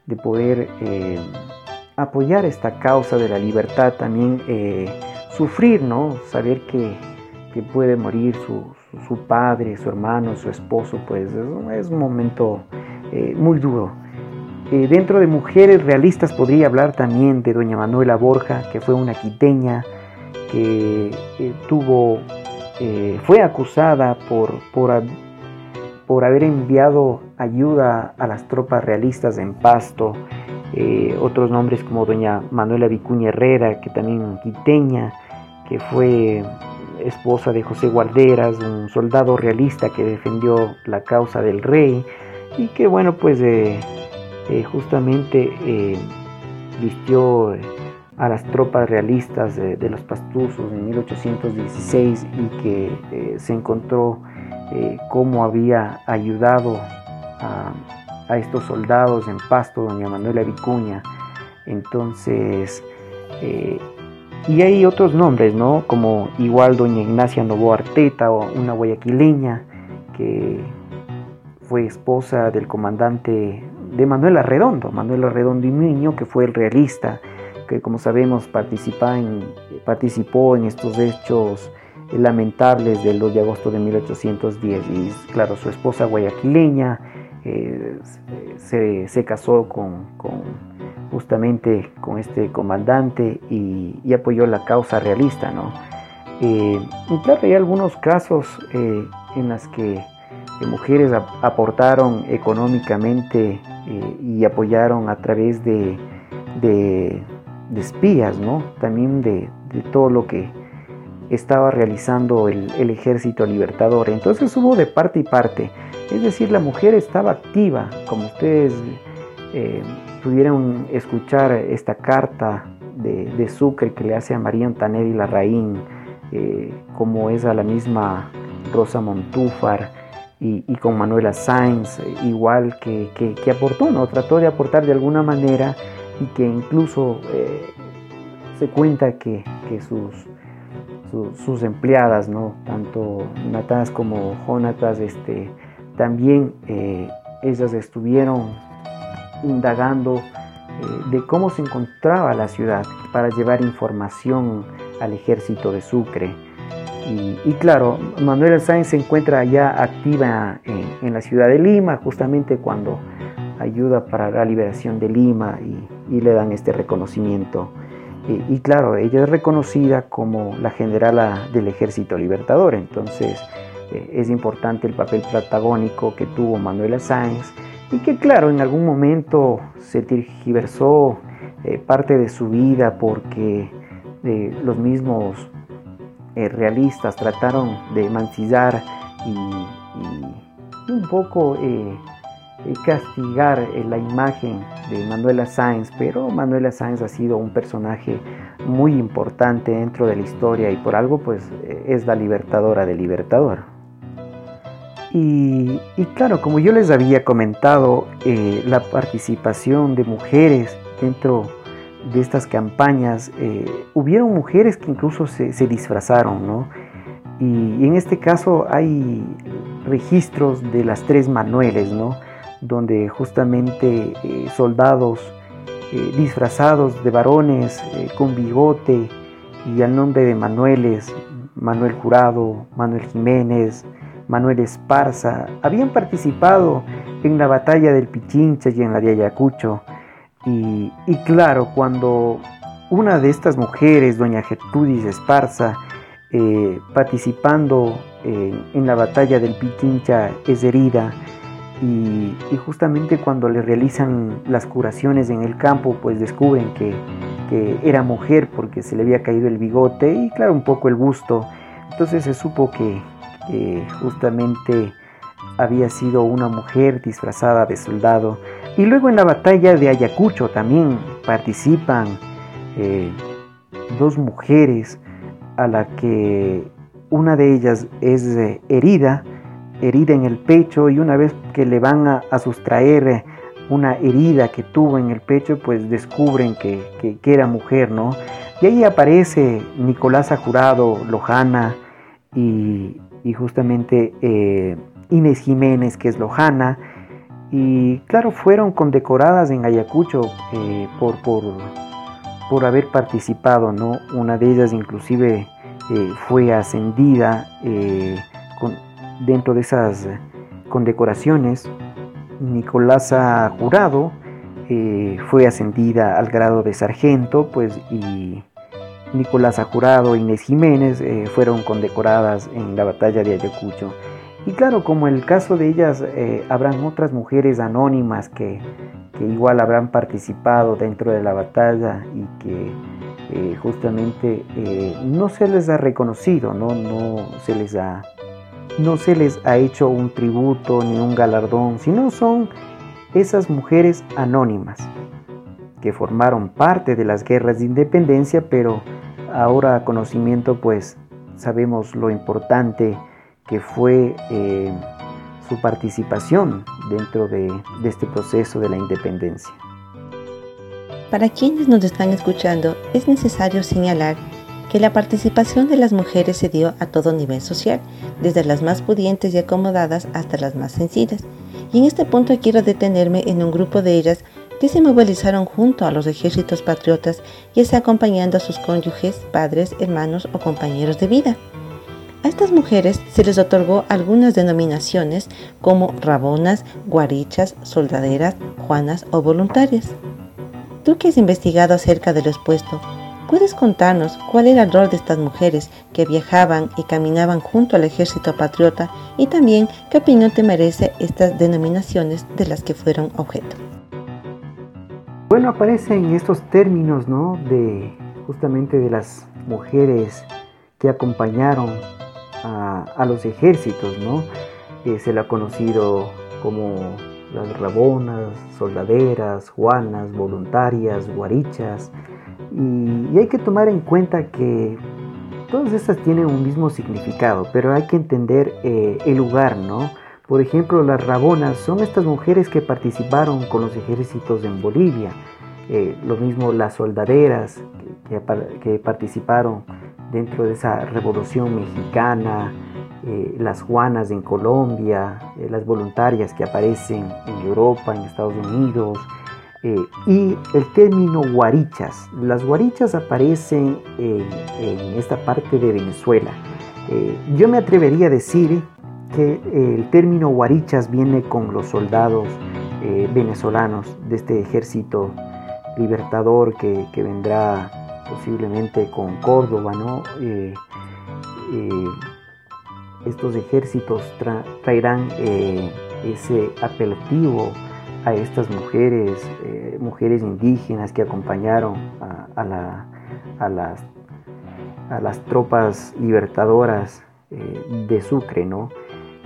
de poder eh, apoyar esta causa de la libertad, también eh, sufrir, ¿no? saber que, que puede morir su, su, padre, su hermano, su esposo, pues es, un momento muy duro. dentro de mujeres realistas podría hablar también de doña Manuela Borja, que fue una quiteña, que eh, tuvo, eh, fue acusada por, por, por, haber enviado ayuda a las tropas realistas en Pasto, eh, otros nombres como doña Manuela Vicuña Herrera, que también quiteña, que fue esposa de José Guarderas, un soldado realista que defendió la causa del rey y que bueno pues justamente vistió a las tropas realistas de, los pastuzos en 1816 y que eh, se encontró eh, cómo había ayudado a, estos soldados en Pasto, doña Manuela Vicuña. Entonces, eh, y hay otros nombres, ¿no? Como igual doña Ignacia Novo Arteta, o una guayaquileña que fue esposa del comandante de Manuel Arredondo, Manuel Arredondo y Niño, que fue el realista que como sabemos participa en, participó en estos hechos lamentables del 2 de agosto de 1810 y claro, su esposa guayaquileña eh, se, casó con, justamente con este comandante y, apoyó la causa realista. ¿no? Eh, y claro, hay algunos casos eh, en los que mujeres aportaron económicamente y apoyaron a través de espías, ¿no? También de, todo lo que estaba realizando el, ejército libertador. Entonces hubo de parte y parte. Es decir, la mujer estaba activa, como ustedes eh, pudieron escuchar esta carta de, Sucre que le hace a María Antanelli Larraín, eh, como es a la misma Rosa Montúfar y, con Manuela Sainz, igual que, que, aportó, ¿no? trató de aportar de alguna manera y que incluso eh, se cuenta que, sus, sus, empleadas, ¿no? tanto Natas como Jonatas, este, también eh, ellas estuvieron indagando eh, de cómo se encontraba la ciudad para llevar información al ejército de Sucre. Y, claro, Manuela Sáenz se encuentra ya activa en, la ciudad de Lima, justamente cuando ayuda para la liberación de Lima y, le dan este reconocimiento. Y, claro, ella es reconocida como la generala del ejército libertador, entonces eh, es importante el papel protagónico que tuvo Manuela Sáenz y que claro, en algún momento se tergiversó eh, parte de su vida porque eh, los mismos eh, realistas trataron de mancillar y, un poco castigar la imagen de Manuela Sáenz, pero Manuela Sáenz ha sido un personaje muy importante dentro de la historia y por algo pues es la libertadora del libertador. Y, claro, como yo les había comentado, eh, la participación de mujeres dentro de estas campañas, eh, hubieron mujeres que incluso se, disfrazaron, ¿no? Y, en este caso hay registros de las tres Manueles, ¿no? Donde justamente eh, soldados disfrazados de varones con bigote y al nombre de Manueles, Manuel Jurado, Manuel Jiménez, Manuel Esparza, habían participado en la batalla del Pichincha y en la de Ayacucho. Y, claro, cuando una de estas mujeres, doña Gertrudis Esparza, eh, participando en la batalla del Pichincha, es herida, y, justamente cuando le realizan las curaciones en el campo, pues descubren que, era mujer porque se le había caído el bigote y claro, un poco el busto. Entonces se supo que, justamente había sido una mujer disfrazada de soldado. Y luego en la batalla de Ayacucho también participan eh, dos mujeres a la que una de ellas es eh, herida, herida en el pecho y una vez que le van a, sustraer una herida que tuvo en el pecho, pues descubren que, que, era mujer, ¿no? Y ahí aparece Nicolás Jurado, Lojana y, y justamente eh, Inés Jiménez, que es lojana, y claro, fueron condecoradas en Ayacucho eh, por, por, por, haber participado, ¿no? Una de ellas inclusive eh, fue ascendida dentro de esas condecoraciones. Nicolasa Jurado fue ascendida al grado de sargento, pues, y Nicolás Ajurado e Inés Jiménez eh, fueron condecoradas en la batalla de Ayacucho. Y claro, como el caso de ellas, eh, habrán otras mujeres anónimas que, igual habrán participado dentro de la batalla y que eh, justamente no se les ha reconocido, ¿no? No, se les ha, no se les ha hecho un tributo ni un galardón, sino son esas mujeres anónimas que formaron parte de las guerras de independencia, pero ahora conocimiento pues sabemos lo importante que fue eh, su participación dentro de, de este proceso de la independencia. Para quienes nos están escuchando, es necesario señalar que la participación de las mujeres se dio a todo nivel social, desde las más pudientes y acomodadas hasta las más sencillas. Y en este punto quiero detenerme en un grupo de ellas que se movilizaron junto a los ejércitos patriotas, y está acompañando a sus cónyuges, padres, hermanos o compañeros de vida. A estas mujeres se les otorgó algunas denominaciones como rabonas, guarichas, soldaderas, juanas o voluntarias. Tú que has investigado acerca de lo expuesto, ¿puedes contarnos cuál era el rol de estas mujeres que viajaban y caminaban junto al ejército patriota y también qué opinión te merece estas denominaciones de las que fueron objeto? Bueno, aparecen estos términos, ¿no? De justamente de las mujeres que acompañaron a, los ejércitos, ¿no? se le ha conocido como las rabonas, soldaderas, juanas, voluntarias, guarichas. Y, hay que tomar en cuenta que todas estas tienen un mismo significado, pero hay que entender eh, el lugar, ¿no? Por ejemplo, las rabonas son estas mujeres que participaron con los ejércitos en Bolivia. Eh, lo mismo las soldaderas que, participaron dentro de esa revolución mexicana, eh, las juanas en Colombia, eh, las voluntarias que aparecen en Europa, en Estados Unidos, y el término guarichas. Las guarichas aparecen en, esta parte de Venezuela. yo me atrevería a decir que el término guarichas viene con los soldados venezolanos de este ejército libertador que, vendrá posiblemente con Córdoba, ¿no? Eh, eh, estos ejércitos traerán eh, ese apelativo a estas mujeres, mujeres indígenas que acompañaron a, las, tropas libertadoras de Sucre, ¿no?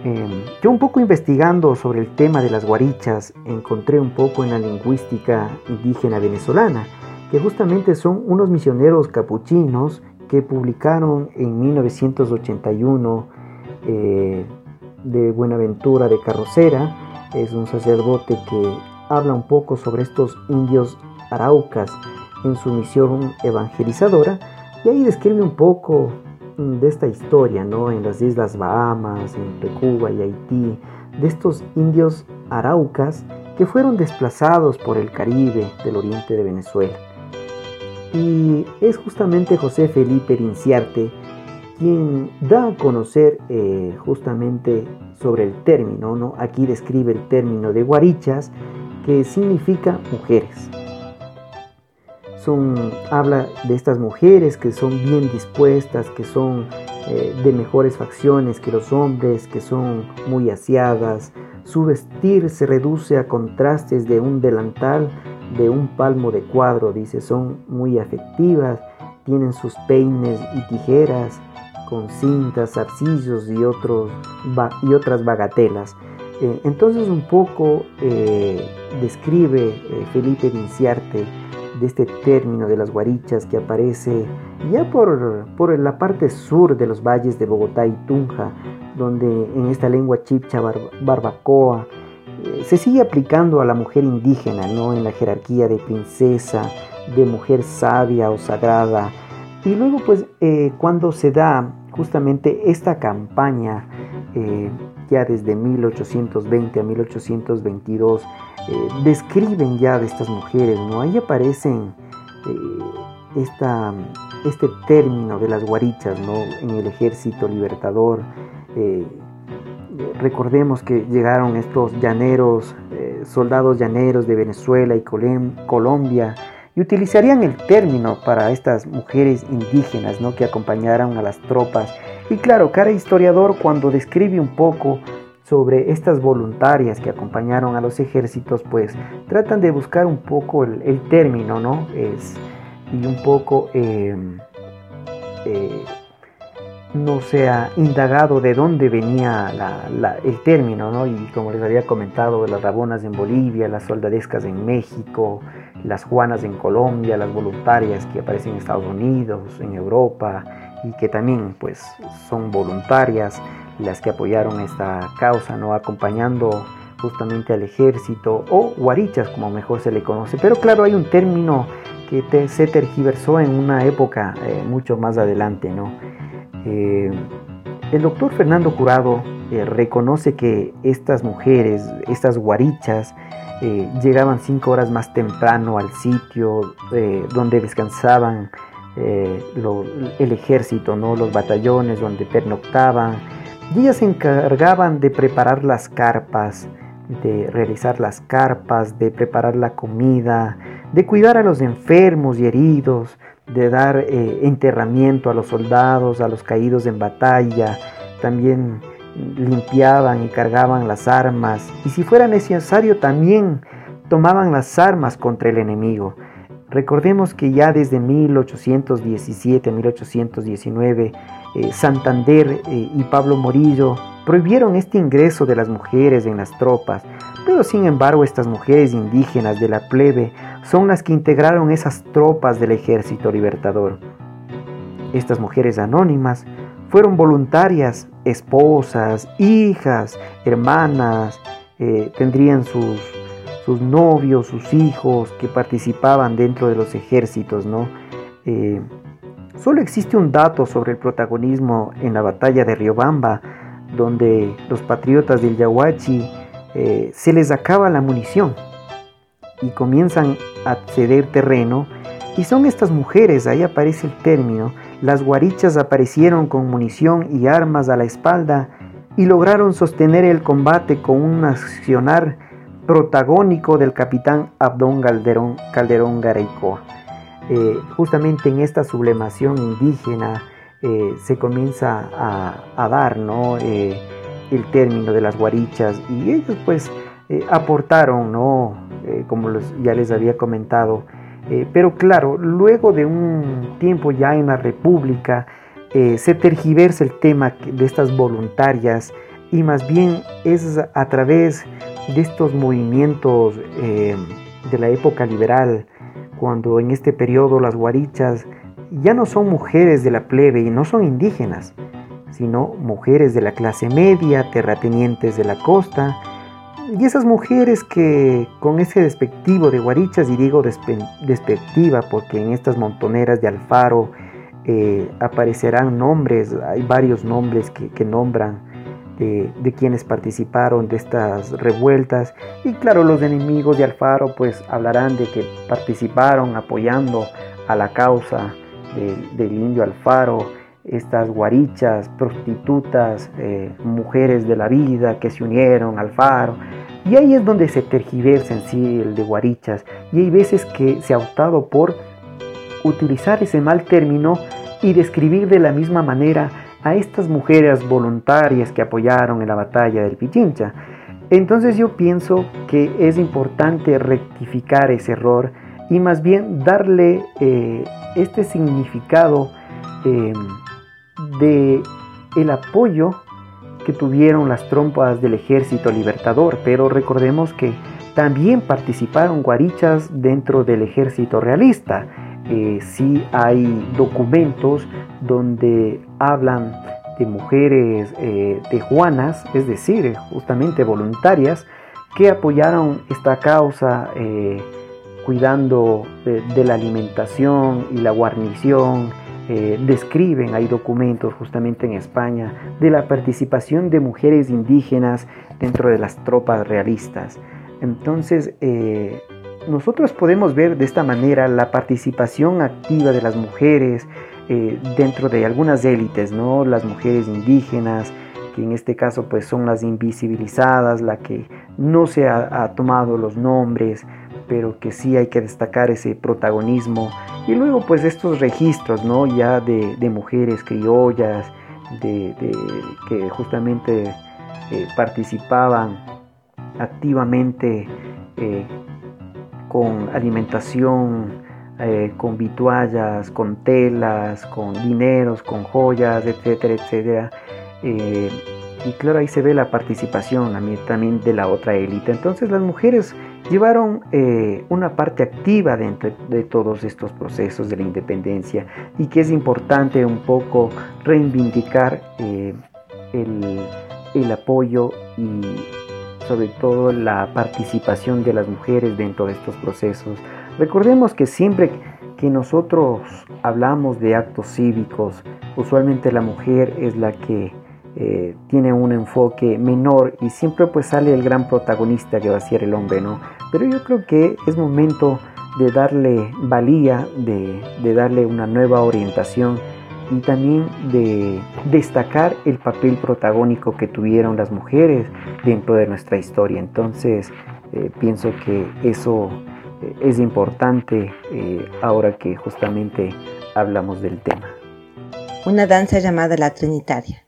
Em, yo un poco investigando sobre el tema de las guarichas encontré un poco en la lingüística indígena venezolana, que justamente son unos misioneros capuchinos que publicaron en 1981 eh, de Buenaventura de Carrocera, es un sacerdote que habla un poco sobre estos indios araucas en su misión evangelizadora y ahí describe un poco de esta historia, ¿no? En las Islas Bahamas, entre Cuba y Haití, de estos indios araucas que fueron desplazados por el Caribe del oriente de Venezuela. Y es justamente José Felipe Rinciarte quien da a conocer eh, justamente sobre el término, ¿no? Aquí describe el término de guarichas, que significa mujeres habla de estas mujeres que son bien dispuestas, que son eh, de mejores facciones que los hombres, que son muy aseadas. Su vestir se reduce a contrastes de un delantal de un palmo de cuadro, dice, son muy afectivas, tienen sus peines y tijeras con cintas, zarcillos y, otros, y otras bagatelas. Eh, entonces un poco eh, describe Felipe Vinciarte de este término de las guarichas que aparece ya por, por la parte sur de los valles de Bogotá y Tunja, donde en esta lengua chipcha barbacoa eh, se sigue aplicando a la mujer indígena, ¿no? En la jerarquía de princesa, de mujer sabia o sagrada. Y luego, pues, eh, cuando se da justamente esta campaña, eh, ya desde 1820 a 1822, eh, describen ya de estas mujeres, ¿no? Ahí aparecen eh, este término de las guarichas, ¿no? En el ejército libertador. Recordemos que llegaron estos llaneros, soldados llaneros de Venezuela y Colombia, utilizarían el término para estas mujeres indígenas, ¿no? Que acompañaron a las tropas. Y claro, cada historiador cuando describe un poco sobre estas voluntarias que acompañaron a los ejércitos, pues tratan de buscar un poco el, término, ¿no? Es, y un poco em, eh, no se ha indagado de dónde venía el término, ¿no? Y como les había comentado, las rabonas en Bolivia, las soldadescas en México, las juanas en Colombia, las voluntarias que aparecen en Estados Unidos, en Europa, y que también pues son voluntarias las que apoyaron esta causa, ¿no? acompañando justamente al ejército o guarichas como mejor se le conoce. Pero claro, hay un término que se tergiversó en una época eh, mucho más adelante. ¿no? Eh, el doctor Fernando Curado eh, reconoce que estas mujeres, estas guarichas, llegaban cinco horas más temprano al sitio donde descansaban el ejército, ¿no? los batallones donde pernoctaban ellas se encargaban de preparar las carpas, de realizar las carpas, de preparar la comida, de cuidar a los enfermos y heridos, de dar eh, enterramiento a los soldados, a los caídos en batalla, también limpiaban y cargaban las armas y si fuera necesario también tomaban las armas contra el enemigo. Recordemos que ya desde 1817, 1819, eh, Santander eh, y Pablo Morillo prohibieron este ingreso de las mujeres en las tropas, Pero sin embargo estas mujeres indígenas de la plebe son las que integraron esas tropas del ejército libertador. Estas mujeres anónimas fueron voluntarias, esposas, hijas, hermanas, eh, tendrían sus, sus, novios, sus hijos que participaban dentro de los ejércitos, ¿no? Eh, solo existe un dato sobre el protagonismo en la batalla de Riobamba, donde los patriotas del Yahuachi eh, se les acaba la munición y comienzan a ceder terreno. Y son estas mujeres, ahí aparece el término, las guarichas aparecieron con munición y armas a la espalda y lograron sostener el combate con un accionar protagónico del capitán Abdón Calderón, Calderón. Eh, justamente en esta sublemación indígena eh, se comienza a, dar ¿no? Eh, el término de las guarichas y ellos pues aportaron, ¿no? como ya les había comentado, pero claro, luego de un tiempo ya en la República, se tergiversa el tema de estas voluntarias y más bien es a través de estos movimientos de la época liberal, cuando en este periodo las guarichas ya no son mujeres de la plebe y no son indígenas, sino mujeres de la clase media, terratenientes de la costa, y esas mujeres que con ese despectivo de guarichas, y digo despectiva porque en estas montoneras de Alfaro eh, aparecerán nombres, hay varios nombres que, nombran de, de, quienes participaron de estas revueltas, y claro, los enemigos de Alfaro pues hablarán de que participaron apoyando a la causa del indio Alfaro, estas guarichas, prostitutas, eh, mujeres de la vida que se unieron al Alfaro. Y ahí es donde se tergiversa en sí el de guarichas. Y hay veces que se ha optado por utilizar ese mal término y describir de la misma manera a estas mujeres voluntarias que apoyaron en la batalla del Pichincha. Entonces yo pienso que es importante rectificar ese error y más bien darle eh, este significado eh, de el apoyo que tuvieron las trompas del ejército libertador, pero recordemos que también participaron guarichas dentro del ejército realista. Eh, sí hay documentos donde hablan de mujeres eh, de Juanas, es decir, justamente voluntarias, que apoyaron esta causa cuidando de, la alimentación y la guarnición. Eh, describen, hay documentos justamente en España, de la participación de mujeres indígenas dentro de las tropas realistas. Entonces, eh, nosotros podemos ver de esta manera la participación activa de las mujeres eh, dentro de algunas élites, ¿no? Las mujeres indígenas, que en este caso pues son las invisibilizadas, la que no se ha tomado los nombres, pero que sí hay que destacar ese protagonismo. Y luego pues estos registros, ¿no? Ya de, mujeres criollas, de, que justamente eh, participaban activamente eh, con alimentación, eh, con vituallas, con telas, con dineros, con joyas, etcétera, etcétera. Y claro, ahí se ve la participación también de la otra élite. Entonces las mujeres llevaron eh, una parte activa dentro de todos estos procesos de la independencia y que es importante un poco reivindicar eh, el, apoyo y sobre todo la participación de las mujeres dentro de estos procesos. Recordemos que siempre que nosotros hablamos de actos cívicos, usualmente la mujer es la que eh, tiene un enfoque menor y siempre pues sale el gran protagonista que va a ser el hombre, ¿no? Pero yo creo que es momento de darle valía, de, darle una nueva orientación y también de destacar el papel protagónico que tuvieron las mujeres dentro de nuestra historia. Entonces, eh, pienso que eso eh, es importante ahora que justamente hablamos del tema. Una danza llamada la Trinitaria.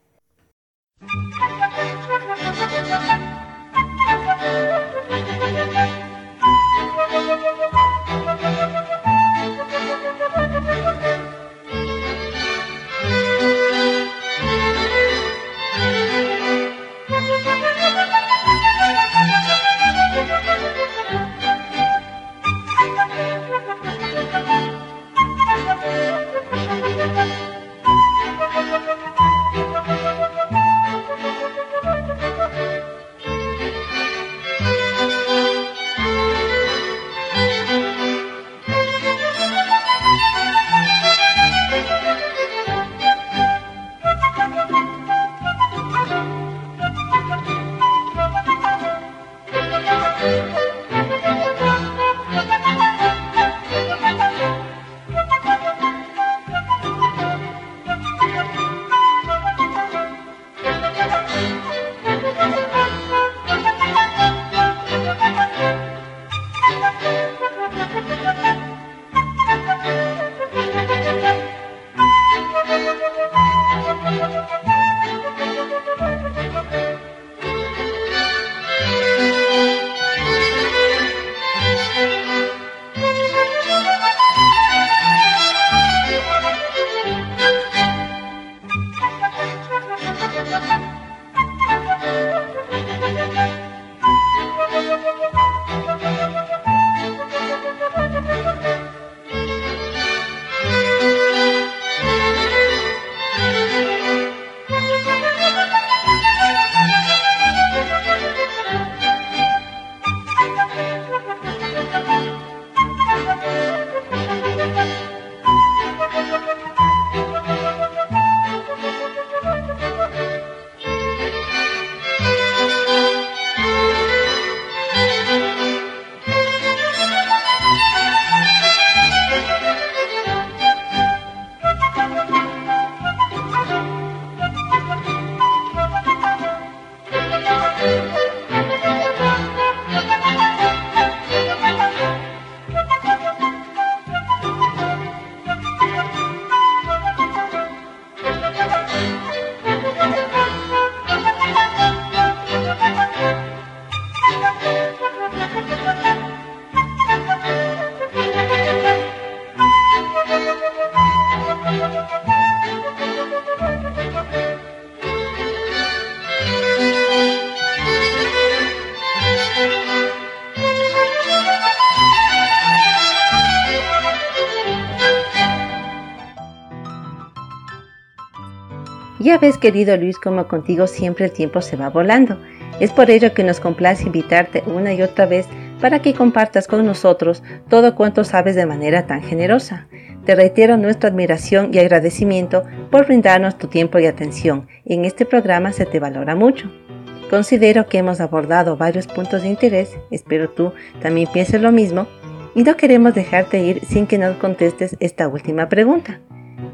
Ya ves, querido Luis, como contigo siempre el tiempo se va volando. Es por ello que nos complace invitarte una y otra vez para que compartas con nosotros todo cuanto sabes de manera tan generosa. Te reitero nuestra admiración y agradecimiento por brindarnos tu tiempo y atención. En este programa se te valora mucho. Considero que hemos abordado varios puntos de interés, espero tú también pienses lo mismo, y no queremos dejarte ir sin que nos contestes esta última pregunta.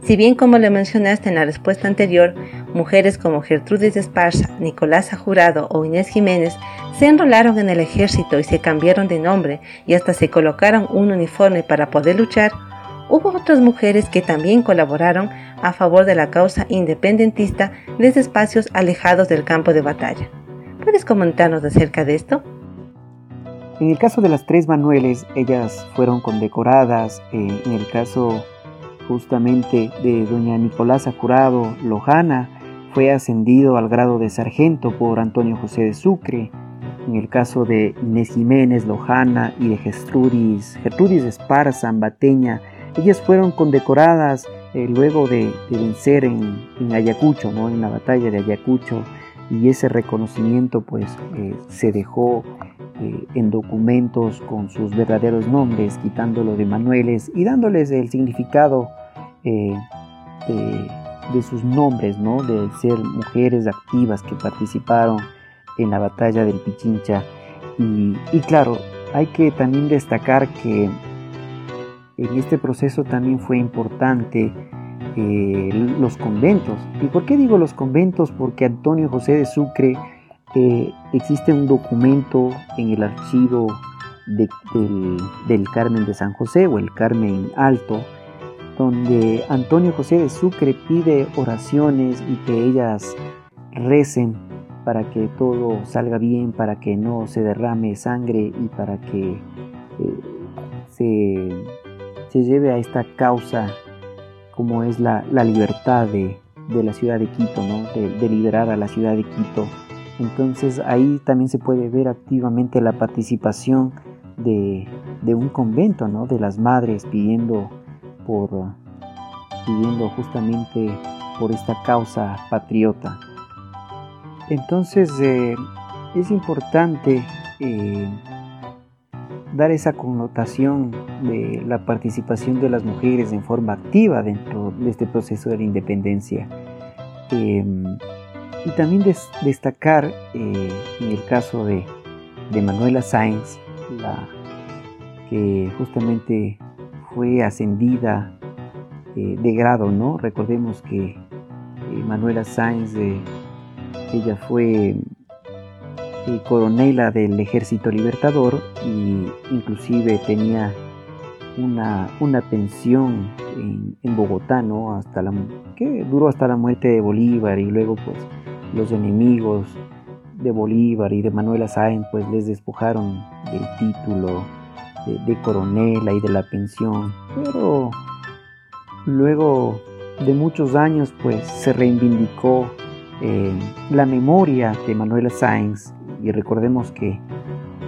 Si bien como le mencionaste en la respuesta anterior, mujeres como Gertrudis Esparza, Nicolasa Jurado o Inés Jiménez se enrolaron en el ejército y se cambiaron de nombre y hasta se colocaron un uniforme para poder luchar, hubo otras mujeres que también colaboraron a favor de la causa independentista desde espacios alejados del campo de batalla. ¿Puedes comentarnos acerca de esto? En el caso de las tres Manueles, ellas fueron condecoradas. Eh, en el caso justamente de doña Nicolasa Curado Lojana, fue ascendido al grado de sargento por Antonio José de Sucre. En el caso de Inés Jiménez Lojana y de Gertrudis, Gertrudis Esparza Ambateña, ellas fueron condecoradas eh, luego de, vencer en, Ayacucho, ¿no? en la batalla de Ayacucho, y ese reconocimiento pues eh, se dejó eh, en documentos con sus verdaderos nombres, quitándolo de manueles y dándoles el significado de, sus nombres, ¿no? de ser mujeres activas que participaron en la batalla del Pichincha. Y claro, hay que también destacar que en este proceso también fue importante eh, los conventos. ¿Y por qué digo los conventos? Porque Antonio José de Sucre eh, existe un documento en el archivo del, Carmen de San José o el Carmen Alto, donde Antonio José de Sucre pide oraciones y que ellas recen para que todo salga bien, para que no se derrame sangre y para que eh, se se lleve a esta causa como es la, libertad de, la ciudad de Quito, ¿no? de, liberar a la ciudad de Quito. Entonces ahí también se puede ver activamente la participación de, un convento, ¿no? de las madres pidiendo, por, pidiendo justamente por esta causa patriota. Entonces eh, es importante eh, dar esa connotación de la participación de las mujeres en forma activa dentro de este proceso de la independencia. Em, y también destacar eh, en el caso de, Manuela Sáenz, la, que justamente fue ascendida eh, de grado, ¿no? Recordemos que eh, Manuela Sáenz, ella fue coronela del ejército libertador y inclusive tenía una, una pensión en, Bogotá, ¿no? Hasta la, que duró hasta la muerte de Bolívar y luego pues los enemigos de Bolívar y de Manuela Sáenz pues les despojaron del título de, coronela y de la pensión, pero luego de muchos años pues se reivindicó eh, la memoria de Manuela Sáenz y recordemos que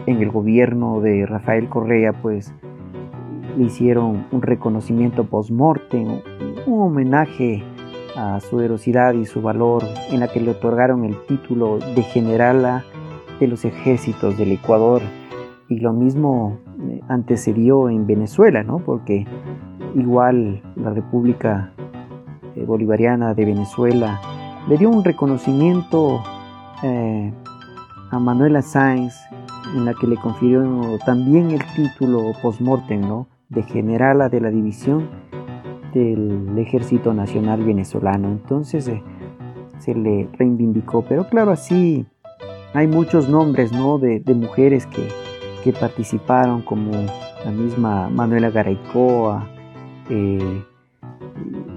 en el gobierno de Rafael Correa pues le hicieron un reconocimiento post-mortem, un homenaje a su heroicidad y su valor en la que le otorgaron el título de generala de los ejércitos del Ecuador y lo mismo eh, antecedió en Venezuela, ¿no? porque igual la República eh, Bolivariana de Venezuela le dio un reconocimiento eh, a Manuela Sáenz, en la que le confirió también el título post-mortem, ¿no? De generala de la división del Ejército Nacional Venezolano. Entonces eh, se le reivindicó. Pero claro, así hay muchos nombres, ¿no? De, mujeres que, que, participaron, como la misma Manuela Garaycoa, eh,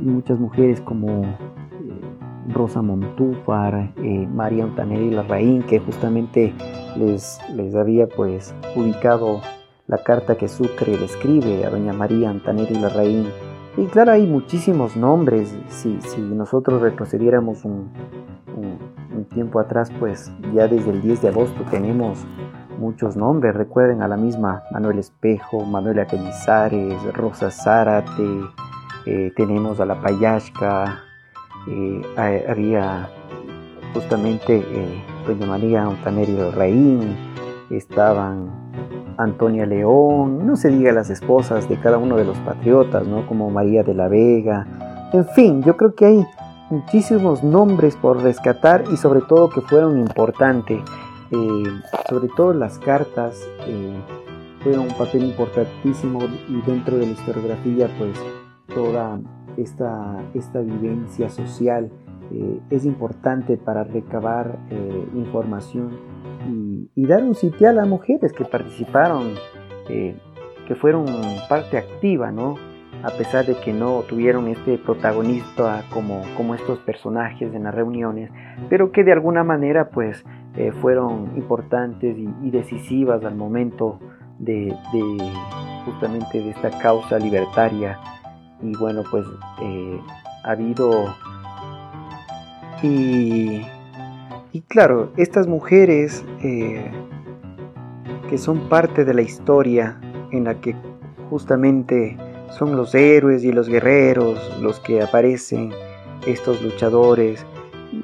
y muchas mujeres como Rosa Montúfar, eh, María Ontanelli Larraín, que justamente les, les había pues ubicado la carta que Sucre le escribe a doña María Antanelli Larraín. Y claro, hay muchísimos nombres. Si, si nosotros retrocediéramos un, un, tiempo atrás, pues ya desde el 10 de agosto tenemos muchos nombres. Recuerden a la misma Manuel Espejo, Manuela Cañizares, Rosa Zárate, eh, tenemos a la Payashka, eh, había justamente eh, doña María Ontanerio Reín, estaban Antonia León, no se diga las esposas de cada uno de los patriotas, ¿no? como María de la Vega, en fin, yo creo que hay muchísimos nombres por rescatar y sobre todo que fueron importantes, eh, sobre todo las cartas eh, fueron un papel importantísimo y dentro de la historiografía pues toda esta, esta vivencia social eh, es importante para recabar eh, información y, dar un sitial a mujeres que participaron, eh, que fueron parte activa, ¿no? A pesar de que no tuvieron este protagonista como, como estos personajes en las reuniones, pero que de alguna manera pues fueron importantes y, decisivas al momento de, justamente de esta causa libertaria. Y bueno, pues ha habido y, claro, estas mujeres eh, que son parte de la historia en la que justamente son los héroes y los guerreros los que aparecen, estos luchadores,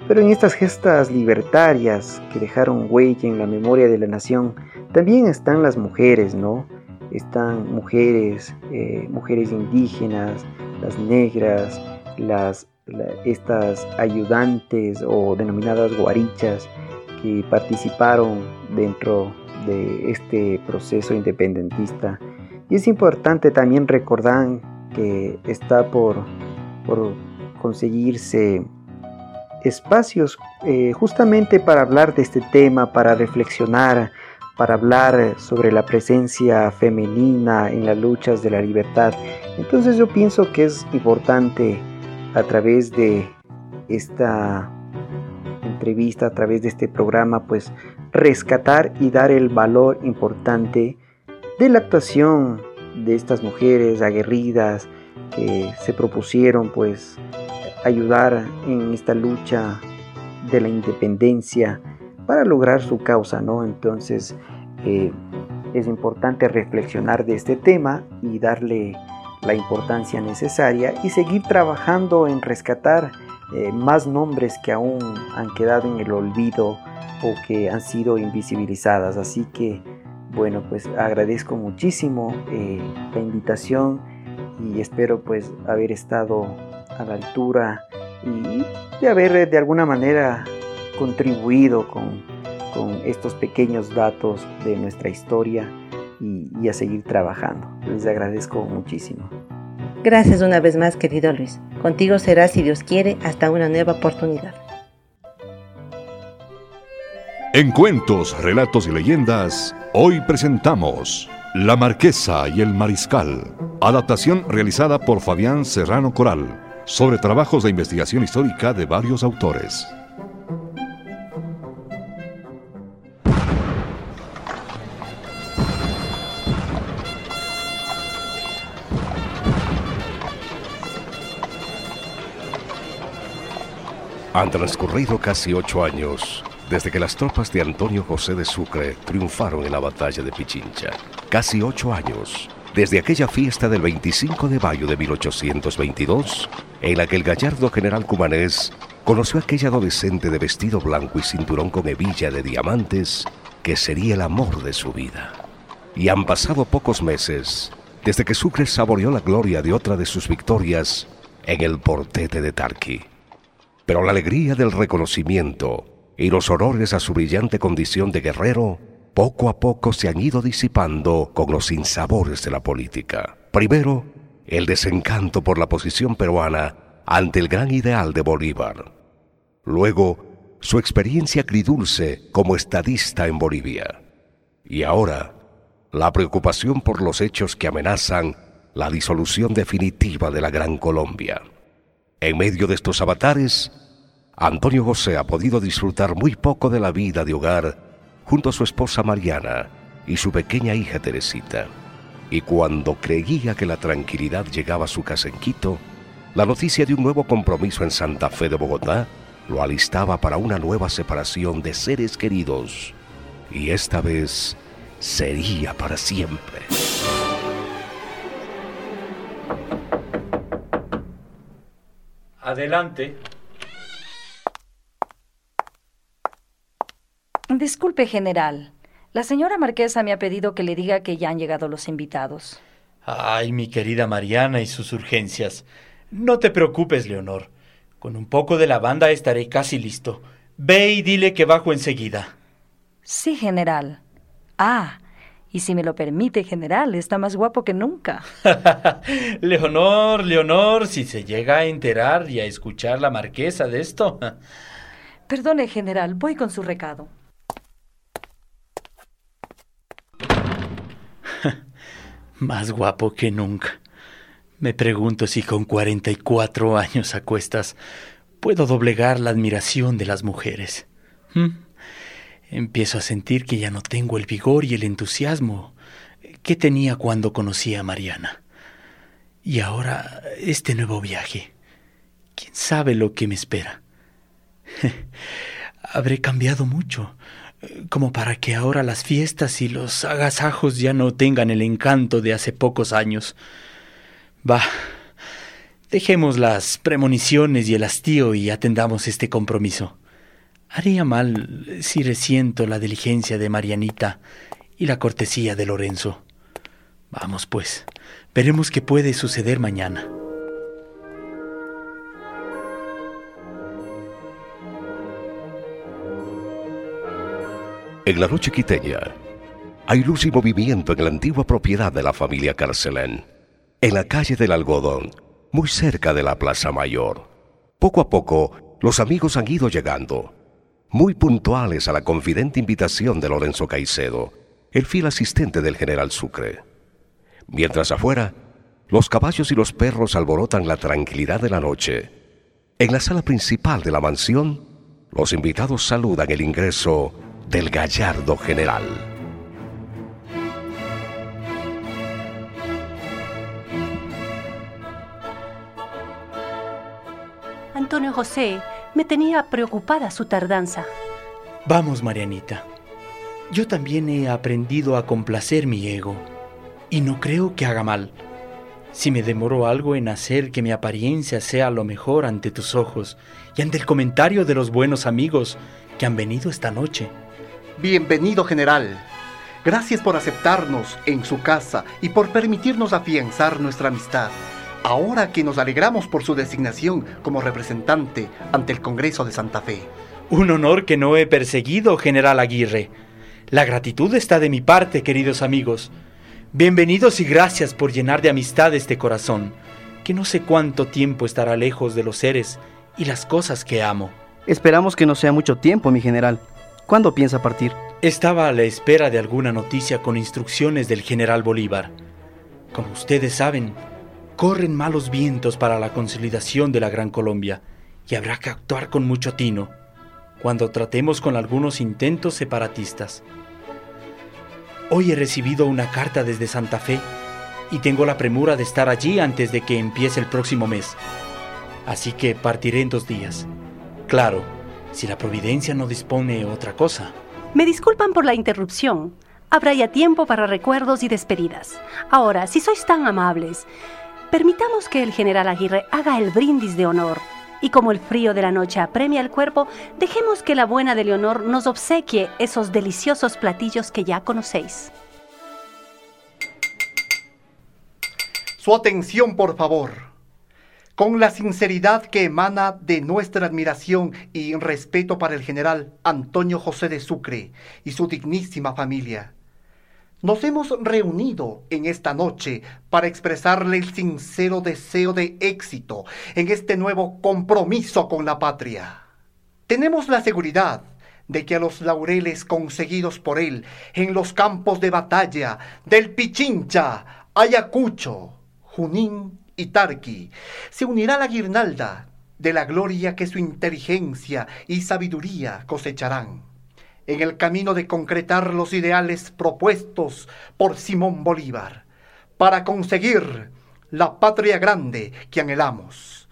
pero en estas gestas libertarias que dejaron huella en la memoria de la nación, también están las mujeres, ¿no? Están mujeres, eh, mujeres indígenas, las negras, las estas ayudantes o denominadas guarichas que participaron dentro de este proceso independentista. Y es importante también recordar que está por, por conseguirse espacios eh, justamente para hablar de este tema, para reflexionar, para hablar sobre la presencia femenina en las luchas de la libertad. Entonces yo pienso que es importante a través de esta entrevista, a través de este programa, pues rescatar y dar el valor importante de la actuación de estas mujeres aguerridas que se propusieron pues ayudar en esta lucha de la independencia para lograr su causa, ¿no? Entonces eh, es importante reflexionar de este tema y darle la importancia necesaria y seguir trabajando en rescatar eh, más nombres que aún han quedado en el olvido o que han sido invisibilizadas. Así que, bueno, pues agradezco muchísimo eh, la invitación y espero pues haber estado a la altura y de haber de alguna manera contribuido con, con estos pequeños datos de nuestra historia y, a seguir trabajando. Les agradezco muchísimo. Gracias una vez más, querido Luis. Contigo será, si Dios quiere, hasta una nueva oportunidad. En cuentos, relatos y leyendas, hoy presentamos La Marquesa y el Mariscal, adaptación realizada por Fabián Serrano Coral, sobre trabajos de investigación histórica de varios autores. Han transcurrido casi ocho años desde que las tropas de Antonio José de Sucre triunfaron en la batalla de Pichincha. Casi ocho años desde aquella fiesta del 25 de mayo de 1822 en la que el gallardo general cumanés conoció a aquella adolescente de vestido blanco y cinturón con hebilla de diamantes que sería el amor de su vida. Y han pasado pocos meses desde que Sucre saboreó la gloria de otra de sus victorias en el portete de Tarqui. Pero la alegría del reconocimiento y los honores a su brillante condición de guerrero poco a poco se han ido disipando con los sinsabores de la política. Primero, el desencanto por la posición peruana ante el gran ideal de Bolívar. Luego, su experiencia agridulce como estadista en Bolivia. Y ahora, la preocupación por los hechos que amenazan la disolución definitiva de la Gran Colombia. En medio de estos avatares, Antonio José ha podido disfrutar muy poco de la vida de hogar junto a su esposa Mariana y su pequeña hija Teresita. Y cuando creía que la tranquilidad llegaba a su casa en Quito, la noticia de un nuevo compromiso en Santa Fe de Bogotá lo alistaba para una nueva separación de seres queridos. Y esta vez sería para siempre. Adelante. Disculpe, general. La señora Marquesa me ha pedido que le diga que ya han llegado los invitados. Ay, mi querida Mariana y sus urgencias. No te preocupes, Leonor. Con un poco de lavanda estaré casi listo. Ve y dile que bajo enseguida. Sí, general. Ah, y si me lo permite, general, está más guapo que nunca. Leonor, Leonor, si se llega a enterar y a escuchar la marquesa de esto. Perdone, general, voy con su recado. Más guapo que nunca. Me pregunto si con 44 años a cuestas puedo doblegar la admiración de las mujeres. ¿Mm? Empiezo a sentir que ya no tengo el vigor y el entusiasmo que tenía cuando conocí a Mariana. Y ahora este nuevo viaje. ¿Quién sabe lo que me espera? Habré cambiado mucho como para que ahora las fiestas y los agasajos ya no tengan el encanto de hace pocos años. Va, dejemos las premoniciones y el hastío y atendamos este compromiso. Haría mal si resiento la diligencia de Marianita y la cortesía de Lorenzo. Vamos, pues, veremos qué puede suceder mañana. En la noche quiteña, hay luz y movimiento en la antigua propiedad de la familia Carcelén, en la calle del Algodón, muy cerca de la Plaza Mayor. Poco a poco, los amigos han ido llegando, muy puntuales a la confidente invitación de Lorenzo Caicedo, el fiel asistente del general Sucre. Mientras afuera, los caballos y los perros alborotan la tranquilidad de la noche. En la sala principal de la mansión, los invitados saludan el ingreso del gallardo general. Antonio José, me tenía preocupada su tardanza. Vamos, Marianita. Yo también he aprendido a complacer mi ego. Y no creo que haga mal. Si me demoro algo en hacer que mi apariencia sea lo mejor ante tus ojos y ante el comentario de los buenos amigos que han venido esta noche. Bienvenido, general. Gracias por aceptarnos en su casa y por permitirnos afianzar nuestra amistad. Ahora que nos alegramos por su designación como representante ante el Congreso de Santa Fe. Un honor que no he perseguido, general Aguirre. La gratitud está de mi parte, queridos amigos. Bienvenidos y gracias por llenar de amistad este corazón, que no sé cuánto tiempo estará lejos de los seres y las cosas que amo. Esperamos que no sea mucho tiempo, mi general. ¿Cuándo piensa partir? Estaba a la espera de alguna noticia con instrucciones del general Bolívar. Como ustedes saben, corren malos vientos para la consolidación de la Gran Colombia y habrá que actuar con mucho tino cuando tratemos con algunos intentos separatistas. Hoy he recibido una carta desde Santa Fe y tengo la premura de estar allí antes de que empiece el próximo mes. Así que partiré en dos días. Claro, si la providencia no dispone otra cosa. Me disculpan por la interrupción. Habrá ya tiempo para recuerdos y despedidas. Ahora, si sois tan amables, permitamos que el general Aguirre haga el brindis de honor. Y como el frío de la noche apremia el cuerpo, dejemos que la buena de Leonor nos obsequie esos deliciosos platillos que ya conocéis. Su atención, por favor con la sinceridad que emana de nuestra admiración y respeto para el general Antonio José de Sucre y su dignísima familia. Nos hemos reunido en esta noche para expresarle el sincero deseo de éxito en este nuevo compromiso con la patria. Tenemos la seguridad de que a los laureles conseguidos por él en los campos de batalla del Pichincha, Ayacucho, Junín y Tarqui, se unirá la guirnalda de la gloria que su inteligencia y sabiduría cosecharán en el camino de concretar los ideales propuestos por Simón Bolívar para conseguir la patria grande que anhelamos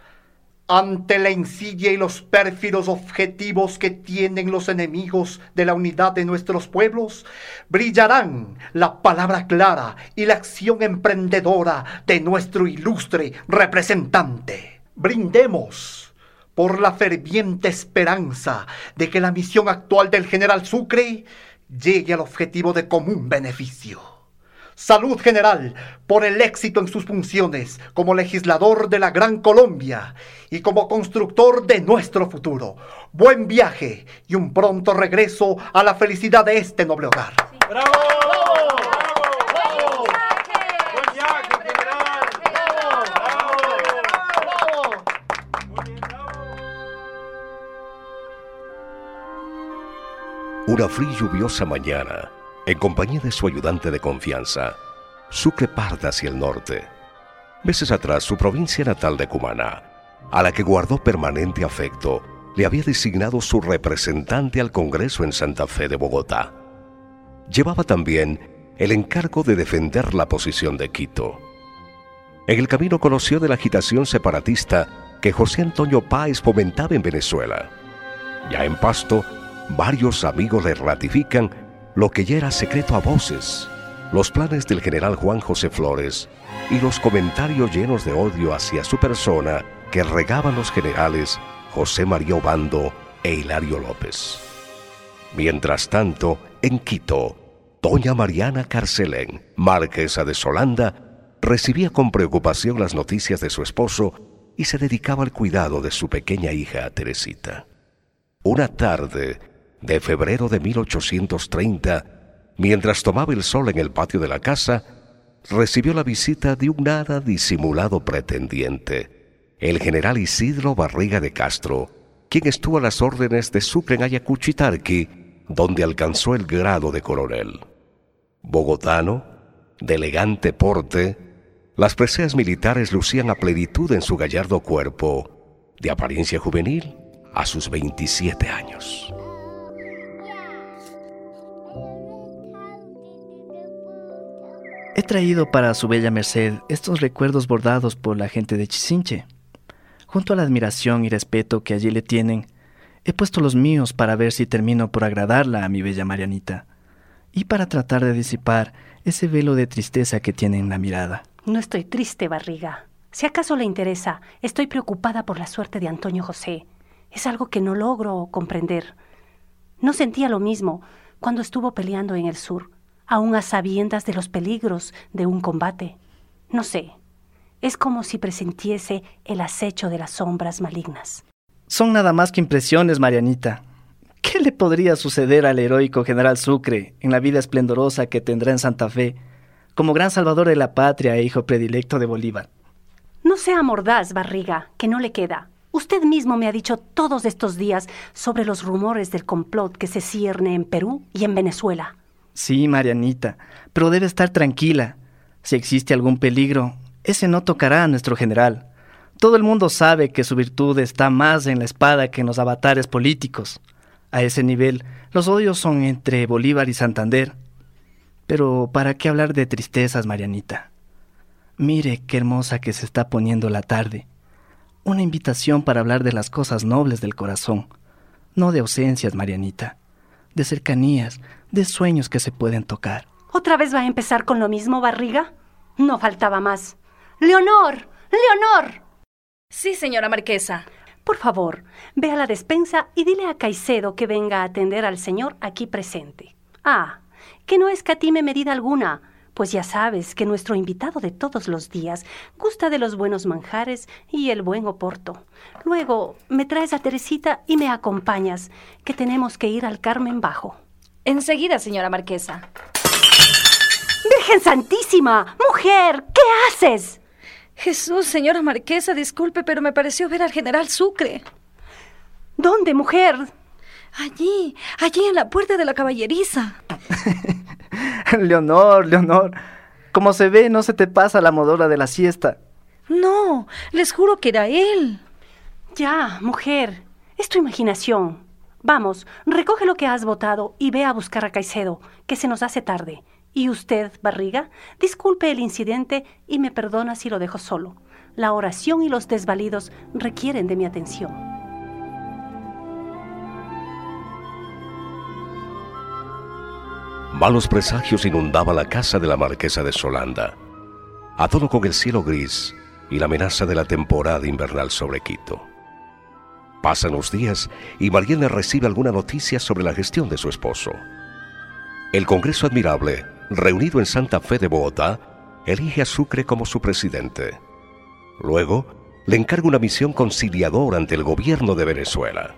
ante la insidia y los pérfidos objetivos que tienen los enemigos de la unidad de nuestros pueblos, brillarán la palabra clara y la acción emprendedora de nuestro ilustre representante. Brindemos por la ferviente esperanza de que la misión actual del general Sucre llegue al objetivo de común beneficio. Salud general por el éxito en sus funciones como legislador de la Gran Colombia y como constructor de nuestro futuro. Buen viaje y un pronto regreso a la felicidad de este noble hogar. ¡Bravo! Una fría y lluviosa mañana, en compañía de su ayudante de confianza, Sucre parta hacia el norte. Meses atrás, su provincia natal de Cumaná, a la que guardó permanente afecto, le había designado su representante al Congreso en Santa Fe de Bogotá. Llevaba también el encargo de defender la posición de Quito. En el camino conoció de la agitación separatista que José Antonio Páez fomentaba en Venezuela. Ya en Pasto, varios amigos le ratifican lo que ya era secreto a voces, los planes del general Juan José Flores y los comentarios llenos de odio hacia su persona que regaban los generales José María Obando e Hilario López. Mientras tanto, en Quito, doña Mariana Carcelén, marquesa de Solanda, recibía con preocupación las noticias de su esposo y se dedicaba al cuidado de su pequeña hija Teresita. Una tarde, de febrero de 1830, mientras tomaba el sol en el patio de la casa, recibió la visita de un nada disimulado pretendiente, el general Isidro Barriga de Castro, quien estuvo a las órdenes de Sucre en Ayacuchitarqui, donde alcanzó el grado de coronel. Bogotano, de elegante porte, las preseas militares lucían a plenitud en su gallardo cuerpo, de apariencia juvenil a sus 27 años. He traído para su bella merced estos recuerdos bordados por la gente de Chisinche. Junto a la admiración y respeto que allí le tienen, he puesto los míos para ver si termino por agradarla a mi bella Marianita, y para tratar de disipar ese velo de tristeza que tiene en la mirada. No estoy triste, barriga. Si acaso le interesa, estoy preocupada por la suerte de Antonio José. Es algo que no logro comprender. No sentía lo mismo cuando estuvo peleando en el sur aún a sabiendas de los peligros de un combate. No sé, es como si presintiese el acecho de las sombras malignas. Son nada más que impresiones, Marianita. ¿Qué le podría suceder al heroico general Sucre en la vida esplendorosa que tendrá en Santa Fe, como gran salvador de la patria e hijo predilecto de Bolívar? No sea mordaz, barriga, que no le queda. Usted mismo me ha dicho todos estos días sobre los rumores del complot que se cierne en Perú y en Venezuela. Sí, Marianita, pero debe estar tranquila. Si existe algún peligro, ese no tocará a nuestro general. Todo el mundo sabe que su virtud está más en la espada que en los avatares políticos. A ese nivel, los odios son entre Bolívar y Santander. Pero ¿para qué hablar de tristezas, Marianita? Mire qué hermosa que se está poniendo la tarde. Una invitación para hablar de las cosas nobles del corazón, no de ausencias, Marianita, de cercanías, de sueños que se pueden tocar. ¿Otra vez va a empezar con lo mismo, barriga? No faltaba más. Leonor, Leonor. Sí, señora marquesa. Por favor, ve a la despensa y dile a Caicedo que venga a atender al señor aquí presente. Ah, que no escatime medida alguna, pues ya sabes que nuestro invitado de todos los días gusta de los buenos manjares y el buen oporto. Luego me traes a Teresita y me acompañas, que tenemos que ir al Carmen Bajo. Enseguida, señora marquesa. Virgen Santísima, mujer, ¿qué haces? Jesús, señora marquesa, disculpe, pero me pareció ver al general Sucre. ¿Dónde, mujer? Allí, allí en la puerta de la caballeriza. Leonor, Leonor, como se ve, no se te pasa la modora de la siesta. No, les juro que era él. Ya, mujer, es tu imaginación. Vamos, recoge lo que has votado y ve a buscar a Caicedo, que se nos hace tarde. Y usted, Barriga, disculpe el incidente y me perdona si lo dejo solo. La oración y los desvalidos requieren de mi atención. Malos presagios inundaban la casa de la marquesa de Solanda, a todo con el cielo gris y la amenaza de la temporada invernal sobre Quito. Pasan los días y Mariela recibe alguna noticia sobre la gestión de su esposo. El Congreso Admirable, reunido en Santa Fe de Bogotá, elige a Sucre como su presidente. Luego, le encarga una misión conciliadora ante el gobierno de Venezuela.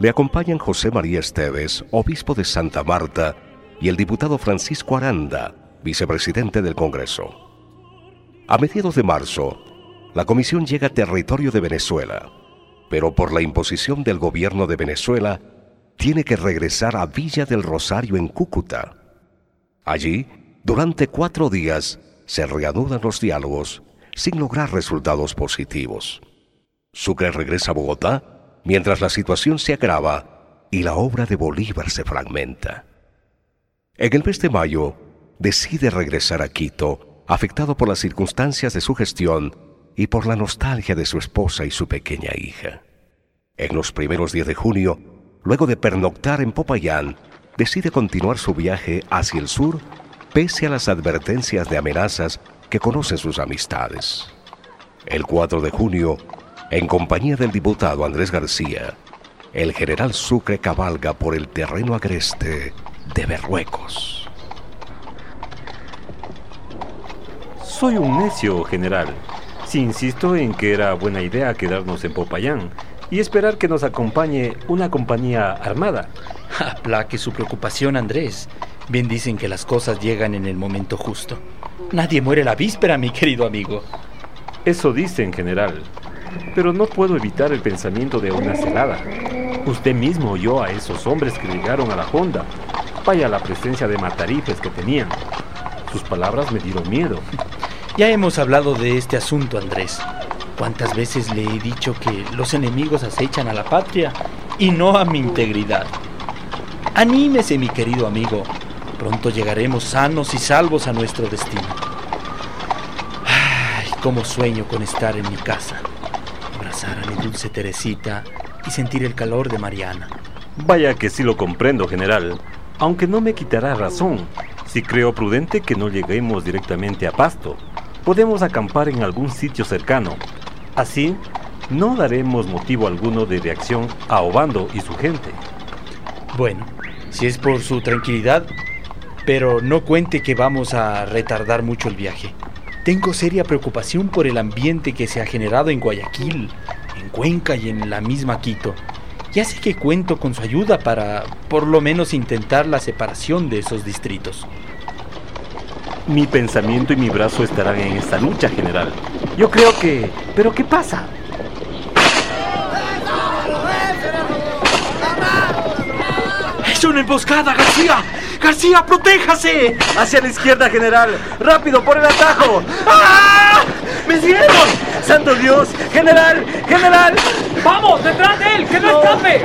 Le acompañan José María Esteves, obispo de Santa Marta, y el diputado Francisco Aranda, vicepresidente del Congreso. A mediados de marzo, la comisión llega a territorio de Venezuela, pero por la imposición del gobierno de Venezuela, tiene que regresar a Villa del Rosario en Cúcuta. Allí, durante cuatro días, se reanudan los diálogos sin lograr resultados positivos. Sucre regresa a Bogotá mientras la situación se agrava y la obra de Bolívar se fragmenta. En el mes de mayo, decide regresar a Quito, afectado por las circunstancias de su gestión y por la nostalgia de su esposa y su pequeña hija. En los primeros días de junio, luego de pernoctar en Popayán, decide continuar su viaje hacia el sur pese a las advertencias de amenazas que conocen sus amistades. El 4 de junio, en compañía del diputado Andrés García, el general Sucre cabalga por el terreno agreste de Berruecos. Soy un necio, general. Si insisto en que era buena idea quedarnos en Popayán y esperar que nos acompañe una compañía armada. Aplaque su preocupación, Andrés. Bien dicen que las cosas llegan en el momento justo. Nadie muere la víspera, mi querido amigo. Eso dicen, general. Pero no puedo evitar el pensamiento de una celada. Usted mismo oyó a esos hombres que llegaron a la Honda. Vaya la presencia de matarifes que tenían. Sus palabras me dieron miedo. Ya hemos hablado de este asunto, Andrés. ¿Cuántas veces le he dicho que los enemigos acechan a la patria y no a mi integridad? Anímese, mi querido amigo. Pronto llegaremos sanos y salvos a nuestro destino. Ay, cómo sueño con estar en mi casa, abrazar a mi dulce Teresita y sentir el calor de Mariana. Vaya que sí lo comprendo, general, aunque no me quitará razón. Si creo prudente que no lleguemos directamente a Pasto, podemos acampar en algún sitio cercano. Así, no daremos motivo alguno de reacción a Obando y su gente. Bueno, si es por su tranquilidad, pero no cuente que vamos a retardar mucho el viaje. Tengo seria preocupación por el ambiente que se ha generado en Guayaquil, en Cuenca y en la misma Quito. Ya sé que cuento con su ayuda para por lo menos intentar la separación de esos distritos. Mi pensamiento y mi brazo estarán en esta lucha, general. Yo creo que... ¿Pero qué pasa? ¡Es una emboscada, García! ¡García, protéjase! Hacia la izquierda, general. ¡Rápido, por el atajo! ¡Ah! ¡Me dieron! ¡Santo Dios! ¡General! ¡General! ¡Vamos, detrás de él! ¡Que no, no. escape!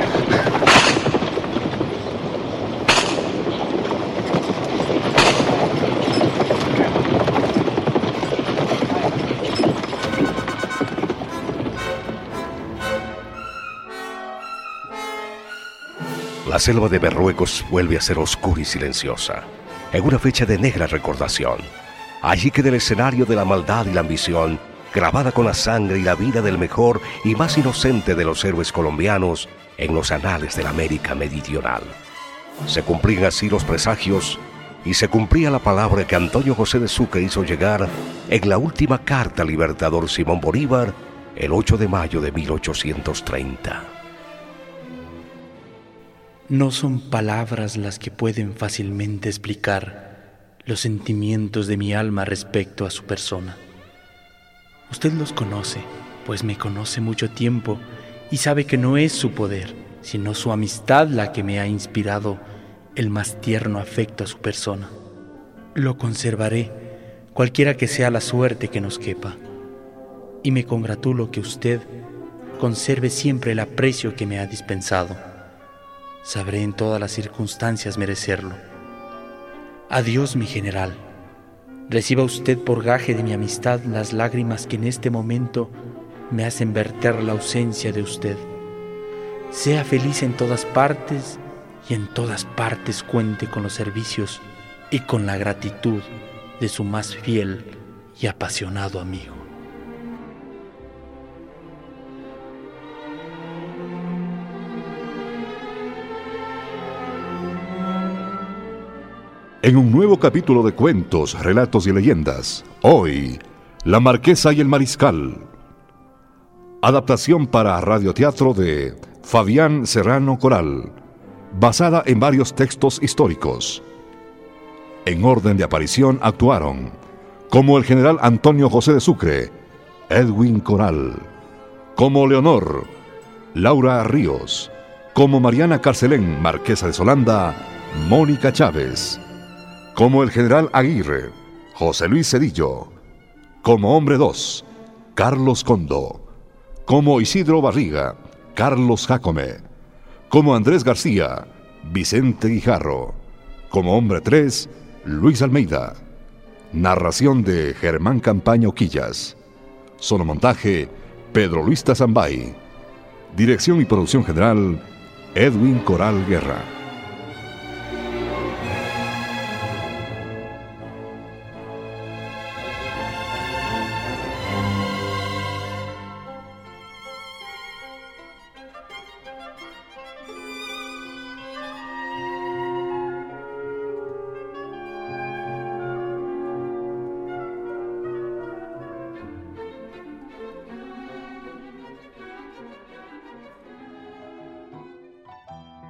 La selva de Berruecos vuelve a ser oscura y silenciosa, en una fecha de negra recordación. Allí queda el escenario de la maldad y la ambición, grabada con la sangre y la vida del mejor y más inocente de los héroes colombianos en los anales de la América Meridional. Se cumplían así los presagios y se cumplía la palabra que Antonio José de Sucre hizo llegar en la última carta al libertador Simón Bolívar el 8 de mayo de 1830. No son palabras las que pueden fácilmente explicar los sentimientos de mi alma respecto a su persona. Usted los conoce, pues me conoce mucho tiempo y sabe que no es su poder, sino su amistad la que me ha inspirado el más tierno afecto a su persona. Lo conservaré, cualquiera que sea la suerte que nos quepa, y me congratulo que usted conserve siempre el aprecio que me ha dispensado sabré en todas las circunstancias merecerlo. Adiós, mi general. Reciba usted por gaje de mi amistad las lágrimas que en este momento me hacen verter la ausencia de usted. Sea feliz en todas partes y en todas partes cuente con los servicios y con la gratitud de su más fiel y apasionado amigo. En un nuevo capítulo de cuentos, relatos y leyendas. Hoy, La Marquesa y el Mariscal. Adaptación para radioteatro de Fabián Serrano Coral, basada en varios textos históricos. En orden de aparición actuaron como el general Antonio José de Sucre, Edwin Coral, como Leonor, Laura Ríos, como Mariana Carcelén, marquesa de Solanda, Mónica Chávez, como el general Aguirre, José Luis Cedillo, como hombre 2, Carlos Condo, como Isidro Barriga, Carlos Jacome, como Andrés García, Vicente Guijarro, como hombre 3, Luis Almeida. Narración de Germán Campaño Quillas. Sonomontaje, Pedro Luis Tazambay. Dirección y producción general, Edwin Coral Guerra.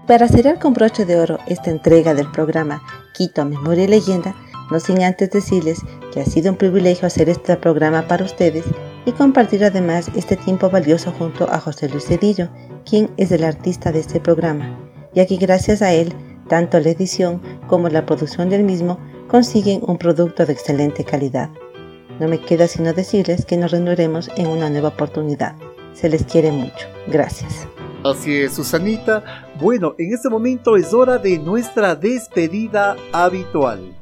Para cerrar con broche de oro esta entrega del programa Quito Memoria y Leyenda, no sin antes decirles que ha sido un privilegio hacer este programa para ustedes y compartir además este tiempo valioso junto a José Luis Cedillo, quien es el artista de este programa, ya que gracias a él, tanto la edición como la producción del mismo consiguen un producto de excelente calidad. No me queda sino decirles que nos reuniremos en una nueva oportunidad. Se les quiere mucho. Gracias. Así es, Susanita. Bueno, en este momento es hora de nuestra despedida habitual.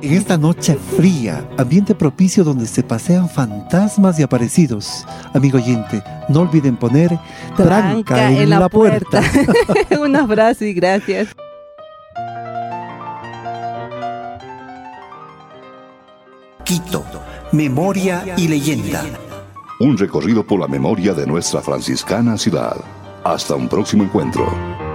En esta noche fría, ambiente propicio donde se pasean fantasmas y aparecidos. Amigo oyente, no olviden poner tranca, en, la, puerta. Un abrazo y gracias. Quito, memoria y leyenda. Un recorrido por la memoria de nuestra franciscana ciudad. Hasta un próximo encuentro.